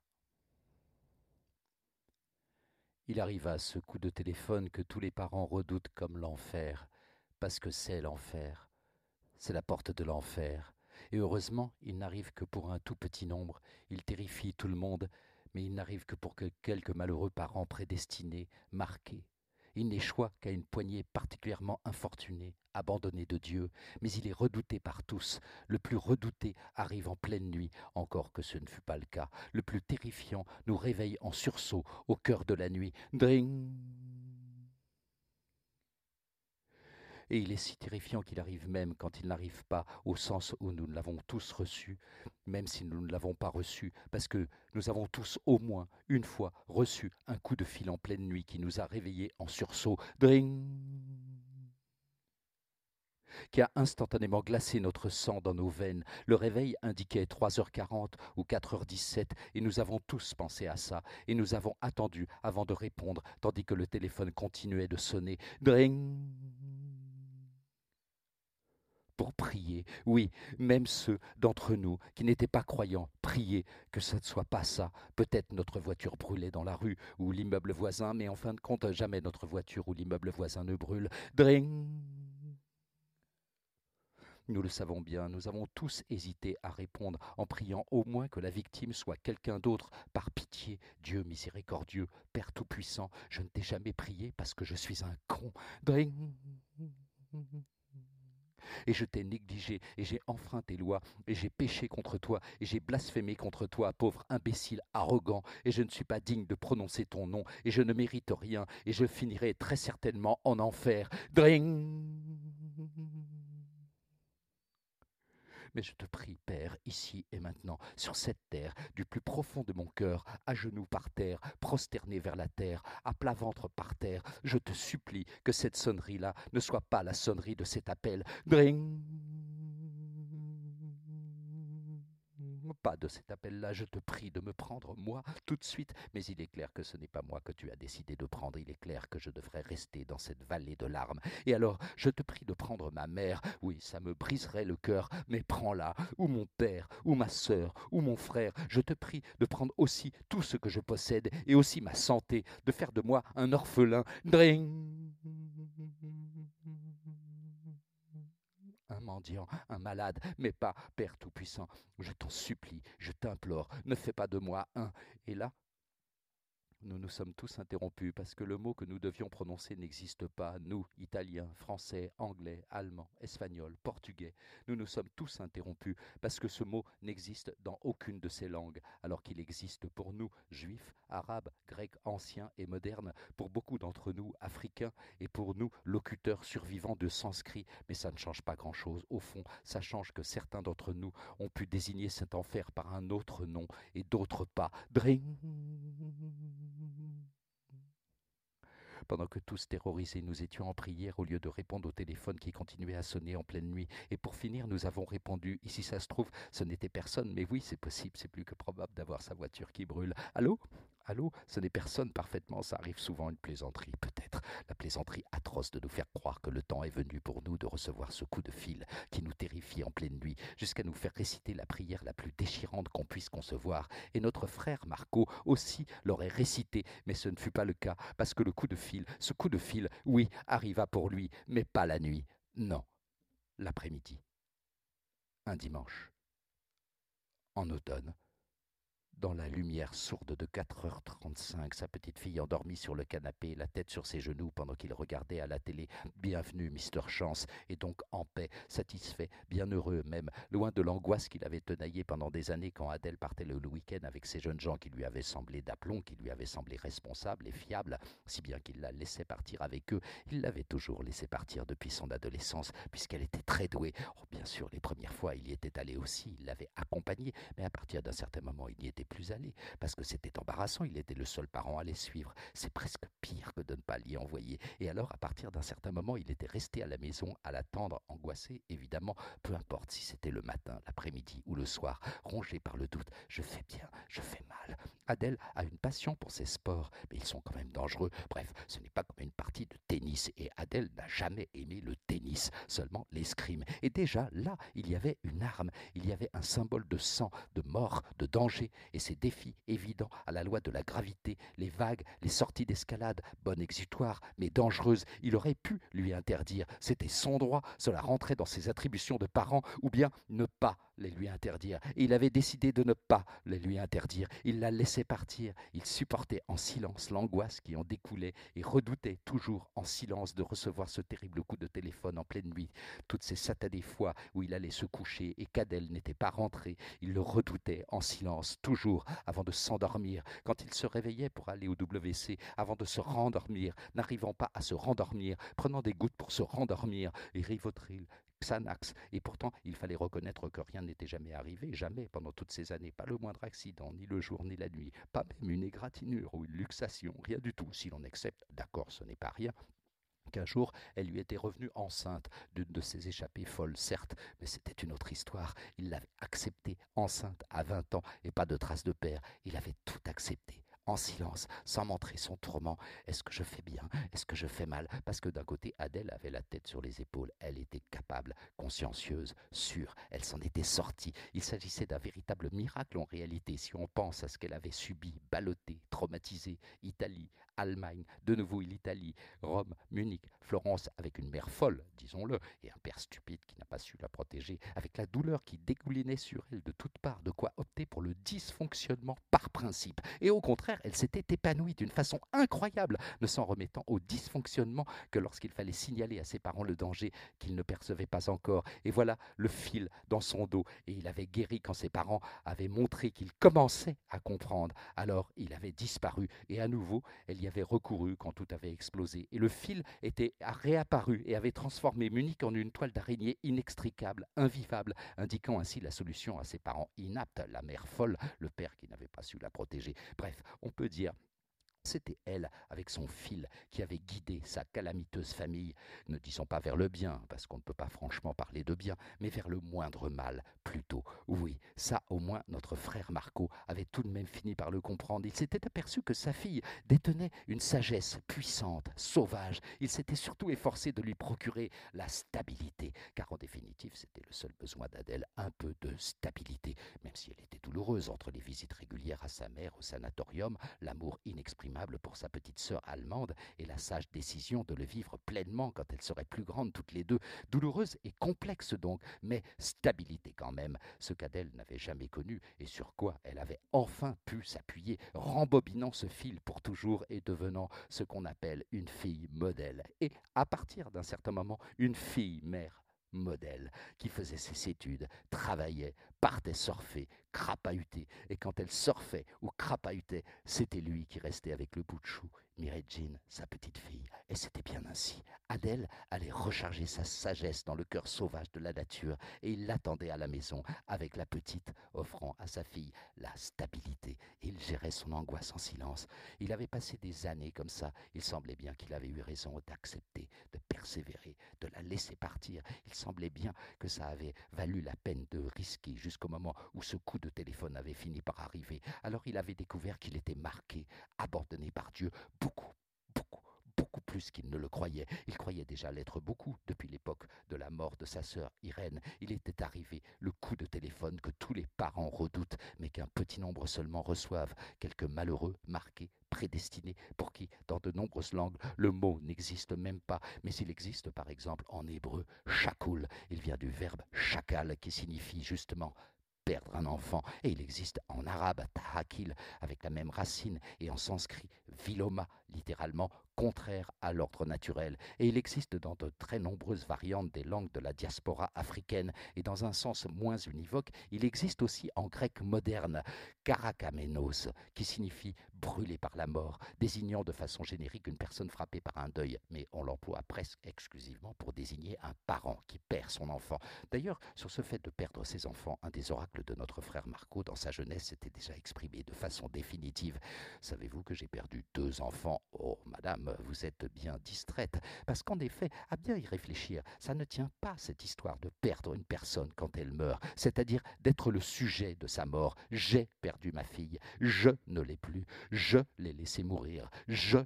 Speaker 1: Il arriva ce coup de téléphone que tous les parents redoutent comme l'enfer, parce que c'est l'enfer. C'est la porte de l'enfer. Et heureusement, il n'arrive que pour un tout petit nombre. Il terrifie tout le monde, mais il n'arrive que pour que quelques malheureux parents prédestinés, marqués, il n'échoua qu'à une poignée particulièrement infortunée, abandonnée de Dieu, mais il est redouté par tous. Le plus redouté arrive en pleine nuit, encore que ce ne fût pas le cas. Le plus terrifiant nous réveille en sursaut au cœur de la nuit. Dring Et il est si terrifiant qu'il arrive même quand il n'arrive pas au sens où nous l'avons tous reçu, même si nous ne l'avons pas reçu, parce que nous avons tous au moins une fois reçu un coup de fil en pleine nuit qui nous a réveillés en sursaut. Dring qui a instantanément glacé notre sang dans nos veines. Le réveil indiquait 3h40 ou 4h17 et nous avons tous pensé à ça et nous avons attendu avant de répondre tandis que le téléphone continuait de sonner. Dring pour prier. Oui, même ceux d'entre nous qui n'étaient pas croyants, prier que ça ne soit pas ça. Peut-être notre voiture brûlait dans la rue ou l'immeuble voisin, mais en fin de compte, jamais notre voiture ou l'immeuble voisin ne brûle. Dring nous le savons bien, nous avons tous hésité à répondre en priant au moins que la victime soit quelqu'un d'autre. Par pitié, Dieu miséricordieux, Père Tout-Puissant, je ne t'ai jamais prié parce que je suis un con. Dring et je t'ai négligé, et j'ai enfreint tes lois, et j'ai péché contre toi, et j'ai blasphémé contre toi, pauvre imbécile arrogant, et je ne suis pas digne de prononcer ton nom, et je ne mérite rien, et je finirai très certainement en enfer. Dring mais je te prie, Père, ici et maintenant, sur cette terre, du plus profond de mon cœur, à genoux par terre, prosterné vers la terre, à plat ventre par terre, je te supplie que cette sonnerie-là ne soit pas la sonnerie de cet appel. Dring pas de cet appel-là, je te prie de me prendre moi tout de suite, mais il est clair que ce n'est pas moi que tu as décidé de prendre, il est clair que je devrais rester dans cette vallée de larmes. Et alors, je te prie de prendre ma mère, oui, ça me briserait le cœur, mais prends-la, ou mon père, ou ma sœur, ou mon frère, je te prie de prendre aussi tout ce que je possède, et aussi ma santé, de faire de moi un orphelin. Dring un mendiant, un malade, mais pas Père Tout-Puissant. Je t'en supplie, je t'implore, ne fais pas de moi un. Et là, nous nous sommes tous interrompus parce que le mot que nous devions prononcer n'existe pas. Nous, Italiens, Français, Anglais, Allemands, Espagnols, Portugais, nous nous sommes tous interrompus parce que ce mot n'existe dans aucune de ces langues, alors qu'il existe pour nous, Juifs, Arabes, Grecs anciens et modernes, pour beaucoup d'entre nous, Africains, et pour nous, locuteurs survivants de sanskrit. Mais ça ne change pas grand-chose. Au fond, ça change que certains d'entre nous ont pu désigner cet enfer par un autre nom et d'autres pas. Dring pendant que tous terrorisés, nous étions en prière au lieu de répondre au téléphone qui continuait à sonner en pleine nuit. Et pour finir, nous avons répondu, ici ça se trouve, ce n'était personne, mais oui, c'est possible, c'est plus que probable d'avoir sa voiture qui brûle. Allô? Allô Ce n'est personne parfaitement, ça arrive souvent une plaisanterie, peut-être. La plaisanterie atroce de nous faire croire que le temps est venu pour nous de recevoir ce coup de fil qui nous terrifie en pleine nuit, jusqu'à nous faire réciter la prière la plus déchirante qu'on puisse concevoir. Et notre frère Marco aussi l'aurait récité, mais ce ne fut pas le cas, parce que le coup de fil, ce coup de fil, oui, arriva pour lui, mais pas la nuit. Non, l'après-midi. Un dimanche. En automne dans la lumière sourde de 4h35, sa petite fille endormie sur le canapé, la tête sur ses genoux pendant qu'il regardait à la télé. Bienvenue, Mister Chance, et donc en paix, satisfait, bien heureux même, loin de l'angoisse qu'il avait tenaillée pendant des années quand Adèle partait le week-end avec ces jeunes gens qui lui avaient semblé d'aplomb, qui lui avaient semblé responsables et fiables, si bien qu'il la laissait partir avec eux. Il l'avait toujours laissé partir depuis son adolescence, puisqu'elle était très douée. Oh, bien sûr, les premières fois, il y était allé aussi, il l'avait accompagnée, mais à partir d'un certain moment, il n'y était plus aller, parce que c'était embarrassant, il était le seul parent à les suivre. C'est presque pire que de ne pas l'y envoyer. Et alors, à partir d'un certain moment, il était resté à la maison à l'attendre, angoissé, évidemment, peu importe si c'était le matin, l'après-midi ou le soir, rongé par le doute. Je fais bien, je fais mal. Adèle a une passion pour ces sports, mais ils sont quand même dangereux. Bref, ce n'est pas comme une partie de tennis, et Adèle n'a jamais aimé le tennis, seulement l'escrime. Et déjà, là, il y avait une arme, il y avait un symbole de sang, de mort, de danger, et ces défis évidents à la loi de la gravité, les vagues, les sorties d'escalade, bonnes exutoires, mais dangereuses, il aurait pu lui interdire. C'était son droit, cela rentrait dans ses attributions de parent, ou bien ne pas les lui interdire. Il avait décidé de ne pas les lui interdire. Il la laissait partir. Il supportait en silence l'angoisse qui en découlait et redoutait toujours en silence de recevoir ce terrible coup de téléphone en pleine nuit. Toutes ces satanées fois où il allait se coucher et qu'Adèle n'était pas rentrée, il le redoutait en silence, toujours, avant de s'endormir. Quand il se réveillait pour aller au WC, avant de se rendormir, n'arrivant pas à se rendormir, prenant des gouttes pour se rendormir, et Rivotril, Xanax. Et pourtant, il fallait reconnaître que rien n'était jamais arrivé, jamais pendant toutes ces années, pas le moindre accident, ni le jour ni la nuit, pas même une égratignure ou une luxation, rien du tout, si l'on accepte, d'accord, ce n'est pas rien, qu'un jour elle lui était revenue enceinte d'une de ses échappées folles, certes, mais c'était une autre histoire. Il l'avait acceptée enceinte à vingt ans et pas de traces de père. Il avait tout accepté en silence, sans montrer son tourment. Est-ce que je fais bien? Est-ce que je fais mal? Parce que d'un côté, Adèle avait la tête sur les épaules. Elle était capable, consciencieuse, sûre. Elle s'en était sortie. Il s'agissait d'un véritable miracle en réalité, si on pense à ce qu'elle avait subi, ballotté, traumatisé. Italie, Allemagne, de nouveau l'Italie, Rome, Munich, Florence, avec une mère folle, disons-le, et un père stupide qui n'a pas su la protéger, avec la douleur qui dégoulinait sur elle de toutes parts, de quoi opter pour le dysfonctionnement par principe. Et au contraire, elle s'était épanouie d'une façon incroyable, ne s'en remettant au dysfonctionnement que lorsqu'il fallait signaler à ses parents le danger qu'ils ne percevaient pas encore. Et voilà le fil dans son dos, et il avait guéri quand ses parents avaient montré qu'il commençait à comprendre. Alors il avait disparu, et à nouveau, elle y avait recouru quand tout avait explosé, et le fil était réapparu et avait transformé Munich en une toile d'araignée inextricable, invivable, indiquant ainsi la solution à ses parents inaptes, la mère folle, le père qui n'avait pas su la protéger. Bref, on peut dire c'était elle, avec son fil, qui avait guidé sa calamiteuse famille, ne disons pas vers le bien, parce qu'on ne peut pas franchement parler de bien, mais vers le moindre mal, plutôt. Oui, ça au moins notre frère Marco avait tout de même fini par le comprendre. Il s'était aperçu que sa fille détenait une sagesse puissante, sauvage. Il s'était surtout efforcé de lui procurer la stabilité, car en définitive c'était le seul besoin d'Adèle, un peu de stabilité, même si elle était douloureuse entre les visites régulières à sa mère au sanatorium, l'amour pour sa petite sœur allemande et la sage décision de le vivre pleinement quand elle serait plus grande toutes les deux. Douloureuse et complexe donc, mais stabilité quand même. ce qu'Adèle n'avait jamais connu et sur quoi elle avait enfin pu s'appuyer, rembobinant ce fil pour toujours et devenant ce qu'on appelle une fille modèle. Et à partir d'un certain moment, une fille mère modèle, qui faisait ses études, travaillait, partait surfer, crapahuter, et quand elle surfait ou crapahutait, c'était lui qui restait avec le bout Mireille Jean, sa petite fille. Et c'était bien ainsi. Adèle allait recharger sa sagesse dans le cœur sauvage de la nature, et il l'attendait à la maison, avec la petite, offrant à sa fille la stabilité. Il gérait son angoisse en silence. Il avait passé des années comme ça. Il semblait bien qu'il avait eu raison d'accepter, de persévérer, de la laisser partir. Il semblait bien que ça avait valu la peine de risquer jusqu'au moment où ce coup de téléphone avait fini par arriver. Alors il avait découvert qu'il était marqué, abandonné par Dieu, beaucoup, beaucoup, beaucoup plus qu'il ne le croyait. Il croyait déjà l'être beaucoup depuis l'époque de la mort de sa sœur Irène. Il était arrivé le coup de téléphone que tous les parents redoutent, mais qu'un petit nombre seulement reçoivent, quelques malheureux marqués prédestinés pour qui, dans de nombreuses langues, le mot n'existe même pas, mais il existe par exemple en hébreu chakoul. Il vient du verbe chakal qui signifie justement perdre un enfant. Et il existe en arabe tahakil avec la même racine et en sanskrit viloma, littéralement contraire à l'ordre naturel. Et il existe dans de très nombreuses variantes des langues de la diaspora africaine et dans un sens moins univoque, il existe aussi en grec moderne karakamenos, qui signifie brûlé par la mort, désignant de façon générique une personne frappée par un deuil, mais on l'emploie presque exclusivement pour désigner un parent qui perd son enfant. D'ailleurs, sur ce fait de perdre ses enfants, un des oracles de notre frère Marco dans sa jeunesse s'était déjà exprimé de façon définitive. Savez-vous que j'ai perdu deux enfants Oh, madame, vous êtes bien distraite, parce qu'en effet, à bien y réfléchir, ça ne tient pas cette histoire de perdre une personne quand elle meurt, c'est-à-dire d'être le sujet de sa mort. J'ai perdu ma fille, je ne l'ai plus, je l'ai laissé mourir, je,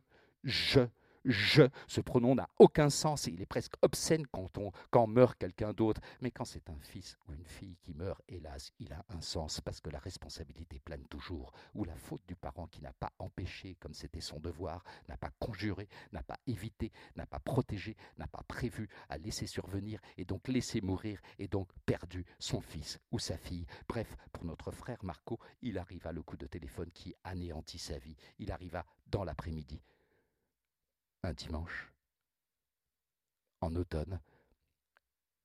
Speaker 1: je, je, ce pronom n'a aucun sens et il est presque obscène quand, on, quand meurt quelqu'un d'autre. Mais quand c'est un fils ou une fille qui meurt, hélas, il a un sens parce que la responsabilité plane toujours. Ou la faute du parent qui n'a pas empêché, comme c'était son devoir, n'a pas conjuré, n'a pas évité, n'a pas protégé, n'a pas prévu, à laisser survenir et donc laisser mourir et donc perdu son fils ou sa fille. Bref, pour notre frère Marco, il arriva le coup de téléphone qui anéantit sa vie. Il arriva dans l'après-midi dimanche, en automne,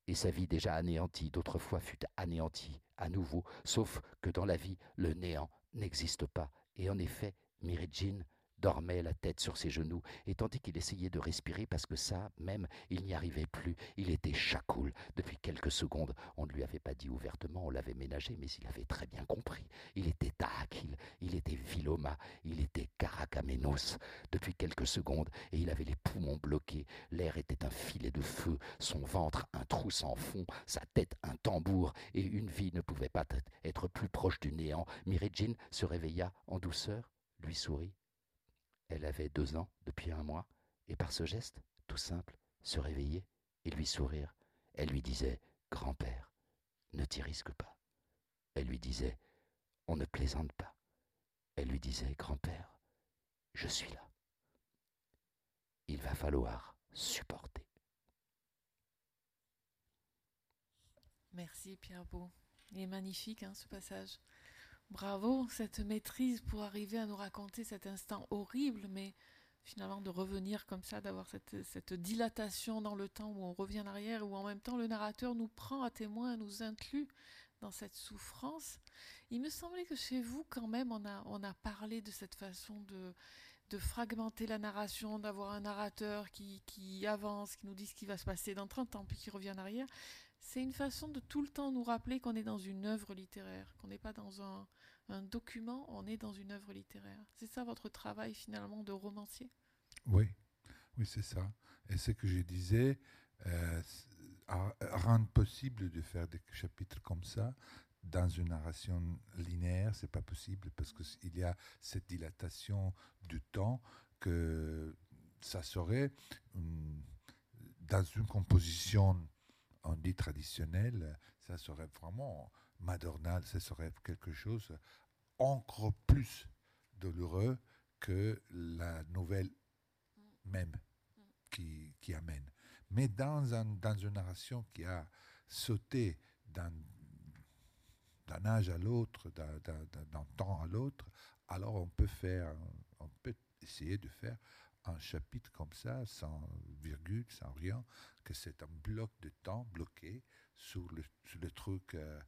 Speaker 1: et sa vie déjà anéantie d'autrefois fut anéantie à nouveau, sauf que dans la vie, le néant n'existe pas. Et en effet, Mirijin dormait la tête sur ses genoux, et tandis qu'il essayait de respirer, parce que ça, même, il n'y arrivait plus, il était chacoul. Depuis quelques secondes, on ne lui avait pas dit ouvertement, on l'avait ménagé, mais il avait très bien compris. Il était Tahakil, il était Viloma, il était Karakamenos. Depuis quelques secondes, et il avait les poumons bloqués, l'air était un filet de feu, son ventre un trou sans fond, sa tête un tambour, et une vie ne pouvait pas être plus proche du néant. Mirijin se réveilla en douceur, lui sourit elle avait deux ans depuis un mois, et par ce geste, tout simple, se réveiller et lui sourire, elle lui disait Grand-père, ne t'y risque pas. Elle lui disait On ne plaisante pas. Elle lui disait Grand-père, je suis là. Il va falloir supporter.
Speaker 2: Merci Pierre Beau. Il est magnifique hein, ce passage. Bravo, cette maîtrise pour arriver à nous raconter cet instant horrible, mais finalement de revenir comme ça, d'avoir cette, dilatation dans le temps où on revient en arrière, où en même temps le narrateur nous prend à témoin, nous inclut dans cette souffrance. Il me semblait que chez vous, quand même, on a, on a parlé de cette façon de, de fragmenter la narration, d'avoir un narrateur qui, qui avance, qui nous dit ce qui va se passer dans 30 ans, puis qui revient en arrière c'est une façon de tout le temps nous rappeler qu'on est dans une œuvre littéraire, qu'on n'est pas dans un, document, on est dans une œuvre littéraire. C'est ça votre travail finalement de romancier?
Speaker 3: Oui, oui, c'est ça. Et ce que je disais, euh, rendre possible de faire des chapitres comme ça dans une narration linéaire, c'est pas possible parce qu'il y a cette dilatation du temps que ça serait dans une composition on dit traditionnel, ça serait vraiment madornal, ça serait quelque chose encore plus douloureux que la nouvelle même qui, amène. Mais dans, un, dans une narration qui a sauté dans d'un âge à l'autre, d'un temps à l'autre, alors on peut faire, on peut essayer de faire un chapitre comme ça, sans virgule, sans rien, que c'est un bloc de temps bloqué sur le, truc euh,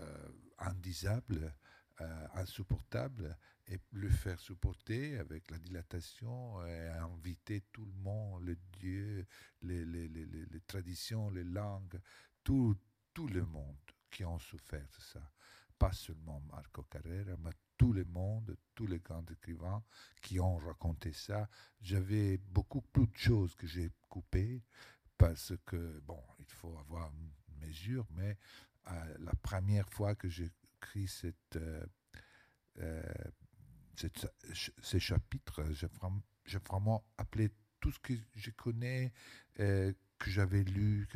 Speaker 3: euh, indisable, euh, insupportable, et le faire supporter avec la dilatation, et inviter tout le monde, le Dieu, les, les, les, traditions, les langues, tout, tout le monde qui ont souffert de ça. Pas seulement Marco Carrera, mais tout le monde, tous les grands écrivains qui ont raconté ça. J'avais beaucoup plus de choses que j'ai coupées parce que, bon, il faut avoir une mesure, mais euh, la première fois que j'ai écrit cette, euh, euh, ces chapitres, j'ai vraiment appelé tout ce que je connais, que j'avais lu,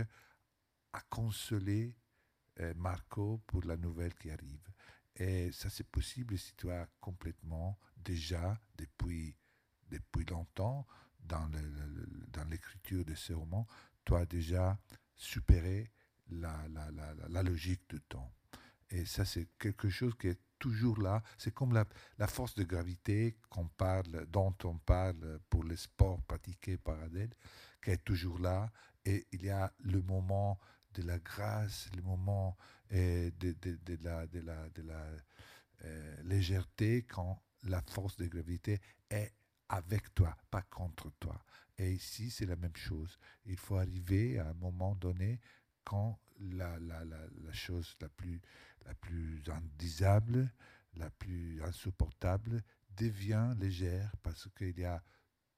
Speaker 3: à consoler Marco pour la nouvelle qui arrive. Et ça, c'est possible si tu as complètement, déjà, depuis, depuis longtemps, dans, dans l'écriture de ces romans, tu as déjà supéré la, la, la, la logique du temps. Et ça, c'est quelque chose qui est toujours là. C'est comme la, la, force de gravité dont on parle pour les sports pratiqués par Adèle, qui est toujours là. Et il y a le moment de la grâce, le moment euh, de, de, de, la, de la, de la euh, légèreté quand la force de gravité est avec toi, pas contre toi. Et ici, c'est la même chose. Il faut arriver à un moment donné quand la, la, la, la chose la plus, la plus indisable, la plus insupportable devient légère parce qu'il y a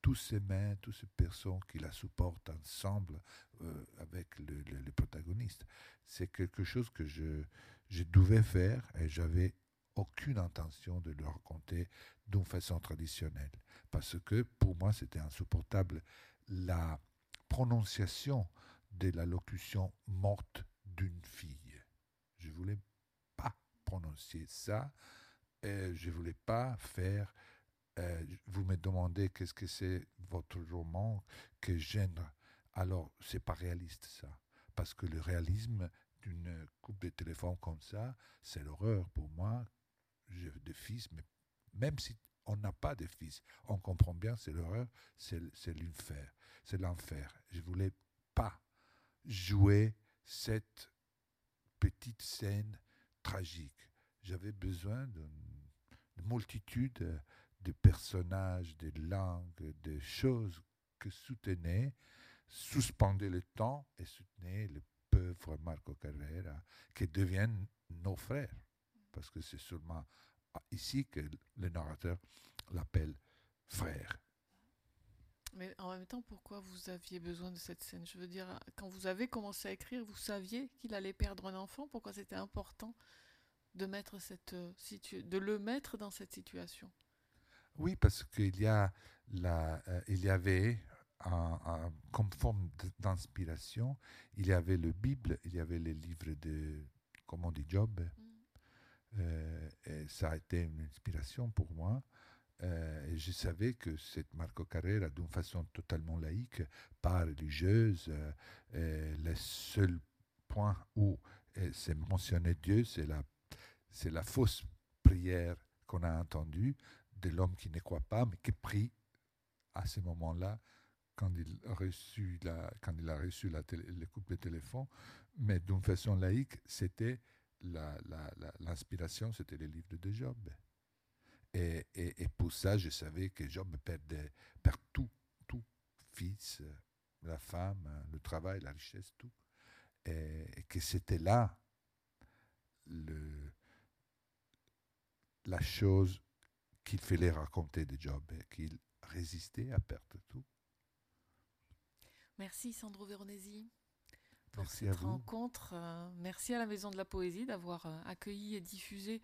Speaker 3: tous ces mains, toutes ces personnes qui la supportent ensemble euh, avec le, le, protagoniste. C'est quelque chose que je, devais faire et j'avais aucune intention de le raconter d'une façon traditionnelle. Parce que pour moi, c'était insupportable la prononciation de la locution morte d'une fille. Je ne voulais pas prononcer ça. Et je ne voulais pas faire euh, vous me demandez qu'est-ce que c'est votre roman, quel genre. Alors, c'est pas réaliste ça. Parce que le réalisme d'une coupe de téléphone comme ça, c'est l'horreur pour moi. J'ai des fils, mais même si on n'a pas de fils, on comprend bien, c'est l'horreur, c'est l'enfer. C'est l'enfer. Je voulais pas jouer cette petite scène tragique. J'avais besoin d'une multitude des personnages, des langues, des choses que soutenait, suspendait le temps et soutenait le pauvre Marco Carrera, qui deviennent nos frères. Parce que c'est seulement ici que le narrateur l'appelle frère.
Speaker 2: Mais en même temps, pourquoi vous aviez besoin de cette scène? Je veux dire, quand vous avez commencé à écrire, vous saviez qu'il allait perdre un enfant? Pourquoi c'était important de mettre cette euh, de le mettre dans cette situation?
Speaker 3: Oui, parce qu'il y, a la, euh, il y avait, un, comme forme d'inspiration, il y avait le Bible, il y avait les livres de, comment dit, Job. Mm. Euh, et ça a été une inspiration pour moi. Euh, et je savais que cette Marco Carrera, d'une façon totalement laïque, pas religieuse, le seul point où c'est mentionné Dieu, c'est la, c'est la fausse prière qu'on a entendue de l'homme qui ne croit pas, mais qui prie à ce moment-là, quand il la, quand il a reçu la le couple de téléphone, mais d'une façon laïque, c'était l'inspiration, la, c'était les livres de Job. Et, et, pour ça, je savais que Job perdait, perd tout, tout, fils, la femme, le travail, la richesse, tout. Et, et que c'était là le, la chose qu'il fallait raconter de Job et qu'il résistait à perdre tout.
Speaker 2: Merci Sandro Veronesi pour cette rencontre. Merci à la Maison de la Poésie d'avoir euh, accueilli et diffusé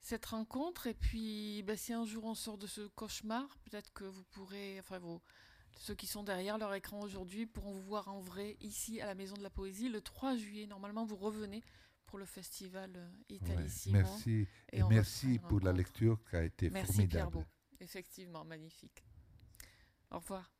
Speaker 2: cette rencontre. Et puis, bah, si un jour on sort de ce cauchemar, peut-être que vous pourrez, enfin vos, ceux qui sont derrière leur écran aujourd'hui pourront vous voir en vrai ici à la Maison de la Poésie le 3 juillet. Normalement, vous revenez pour le festival euh, Italissimo.
Speaker 3: merci et, merci pour la lecture qui a été
Speaker 2: merci
Speaker 3: formidable.
Speaker 2: Merci Effectivement, magnifique. Au revoir.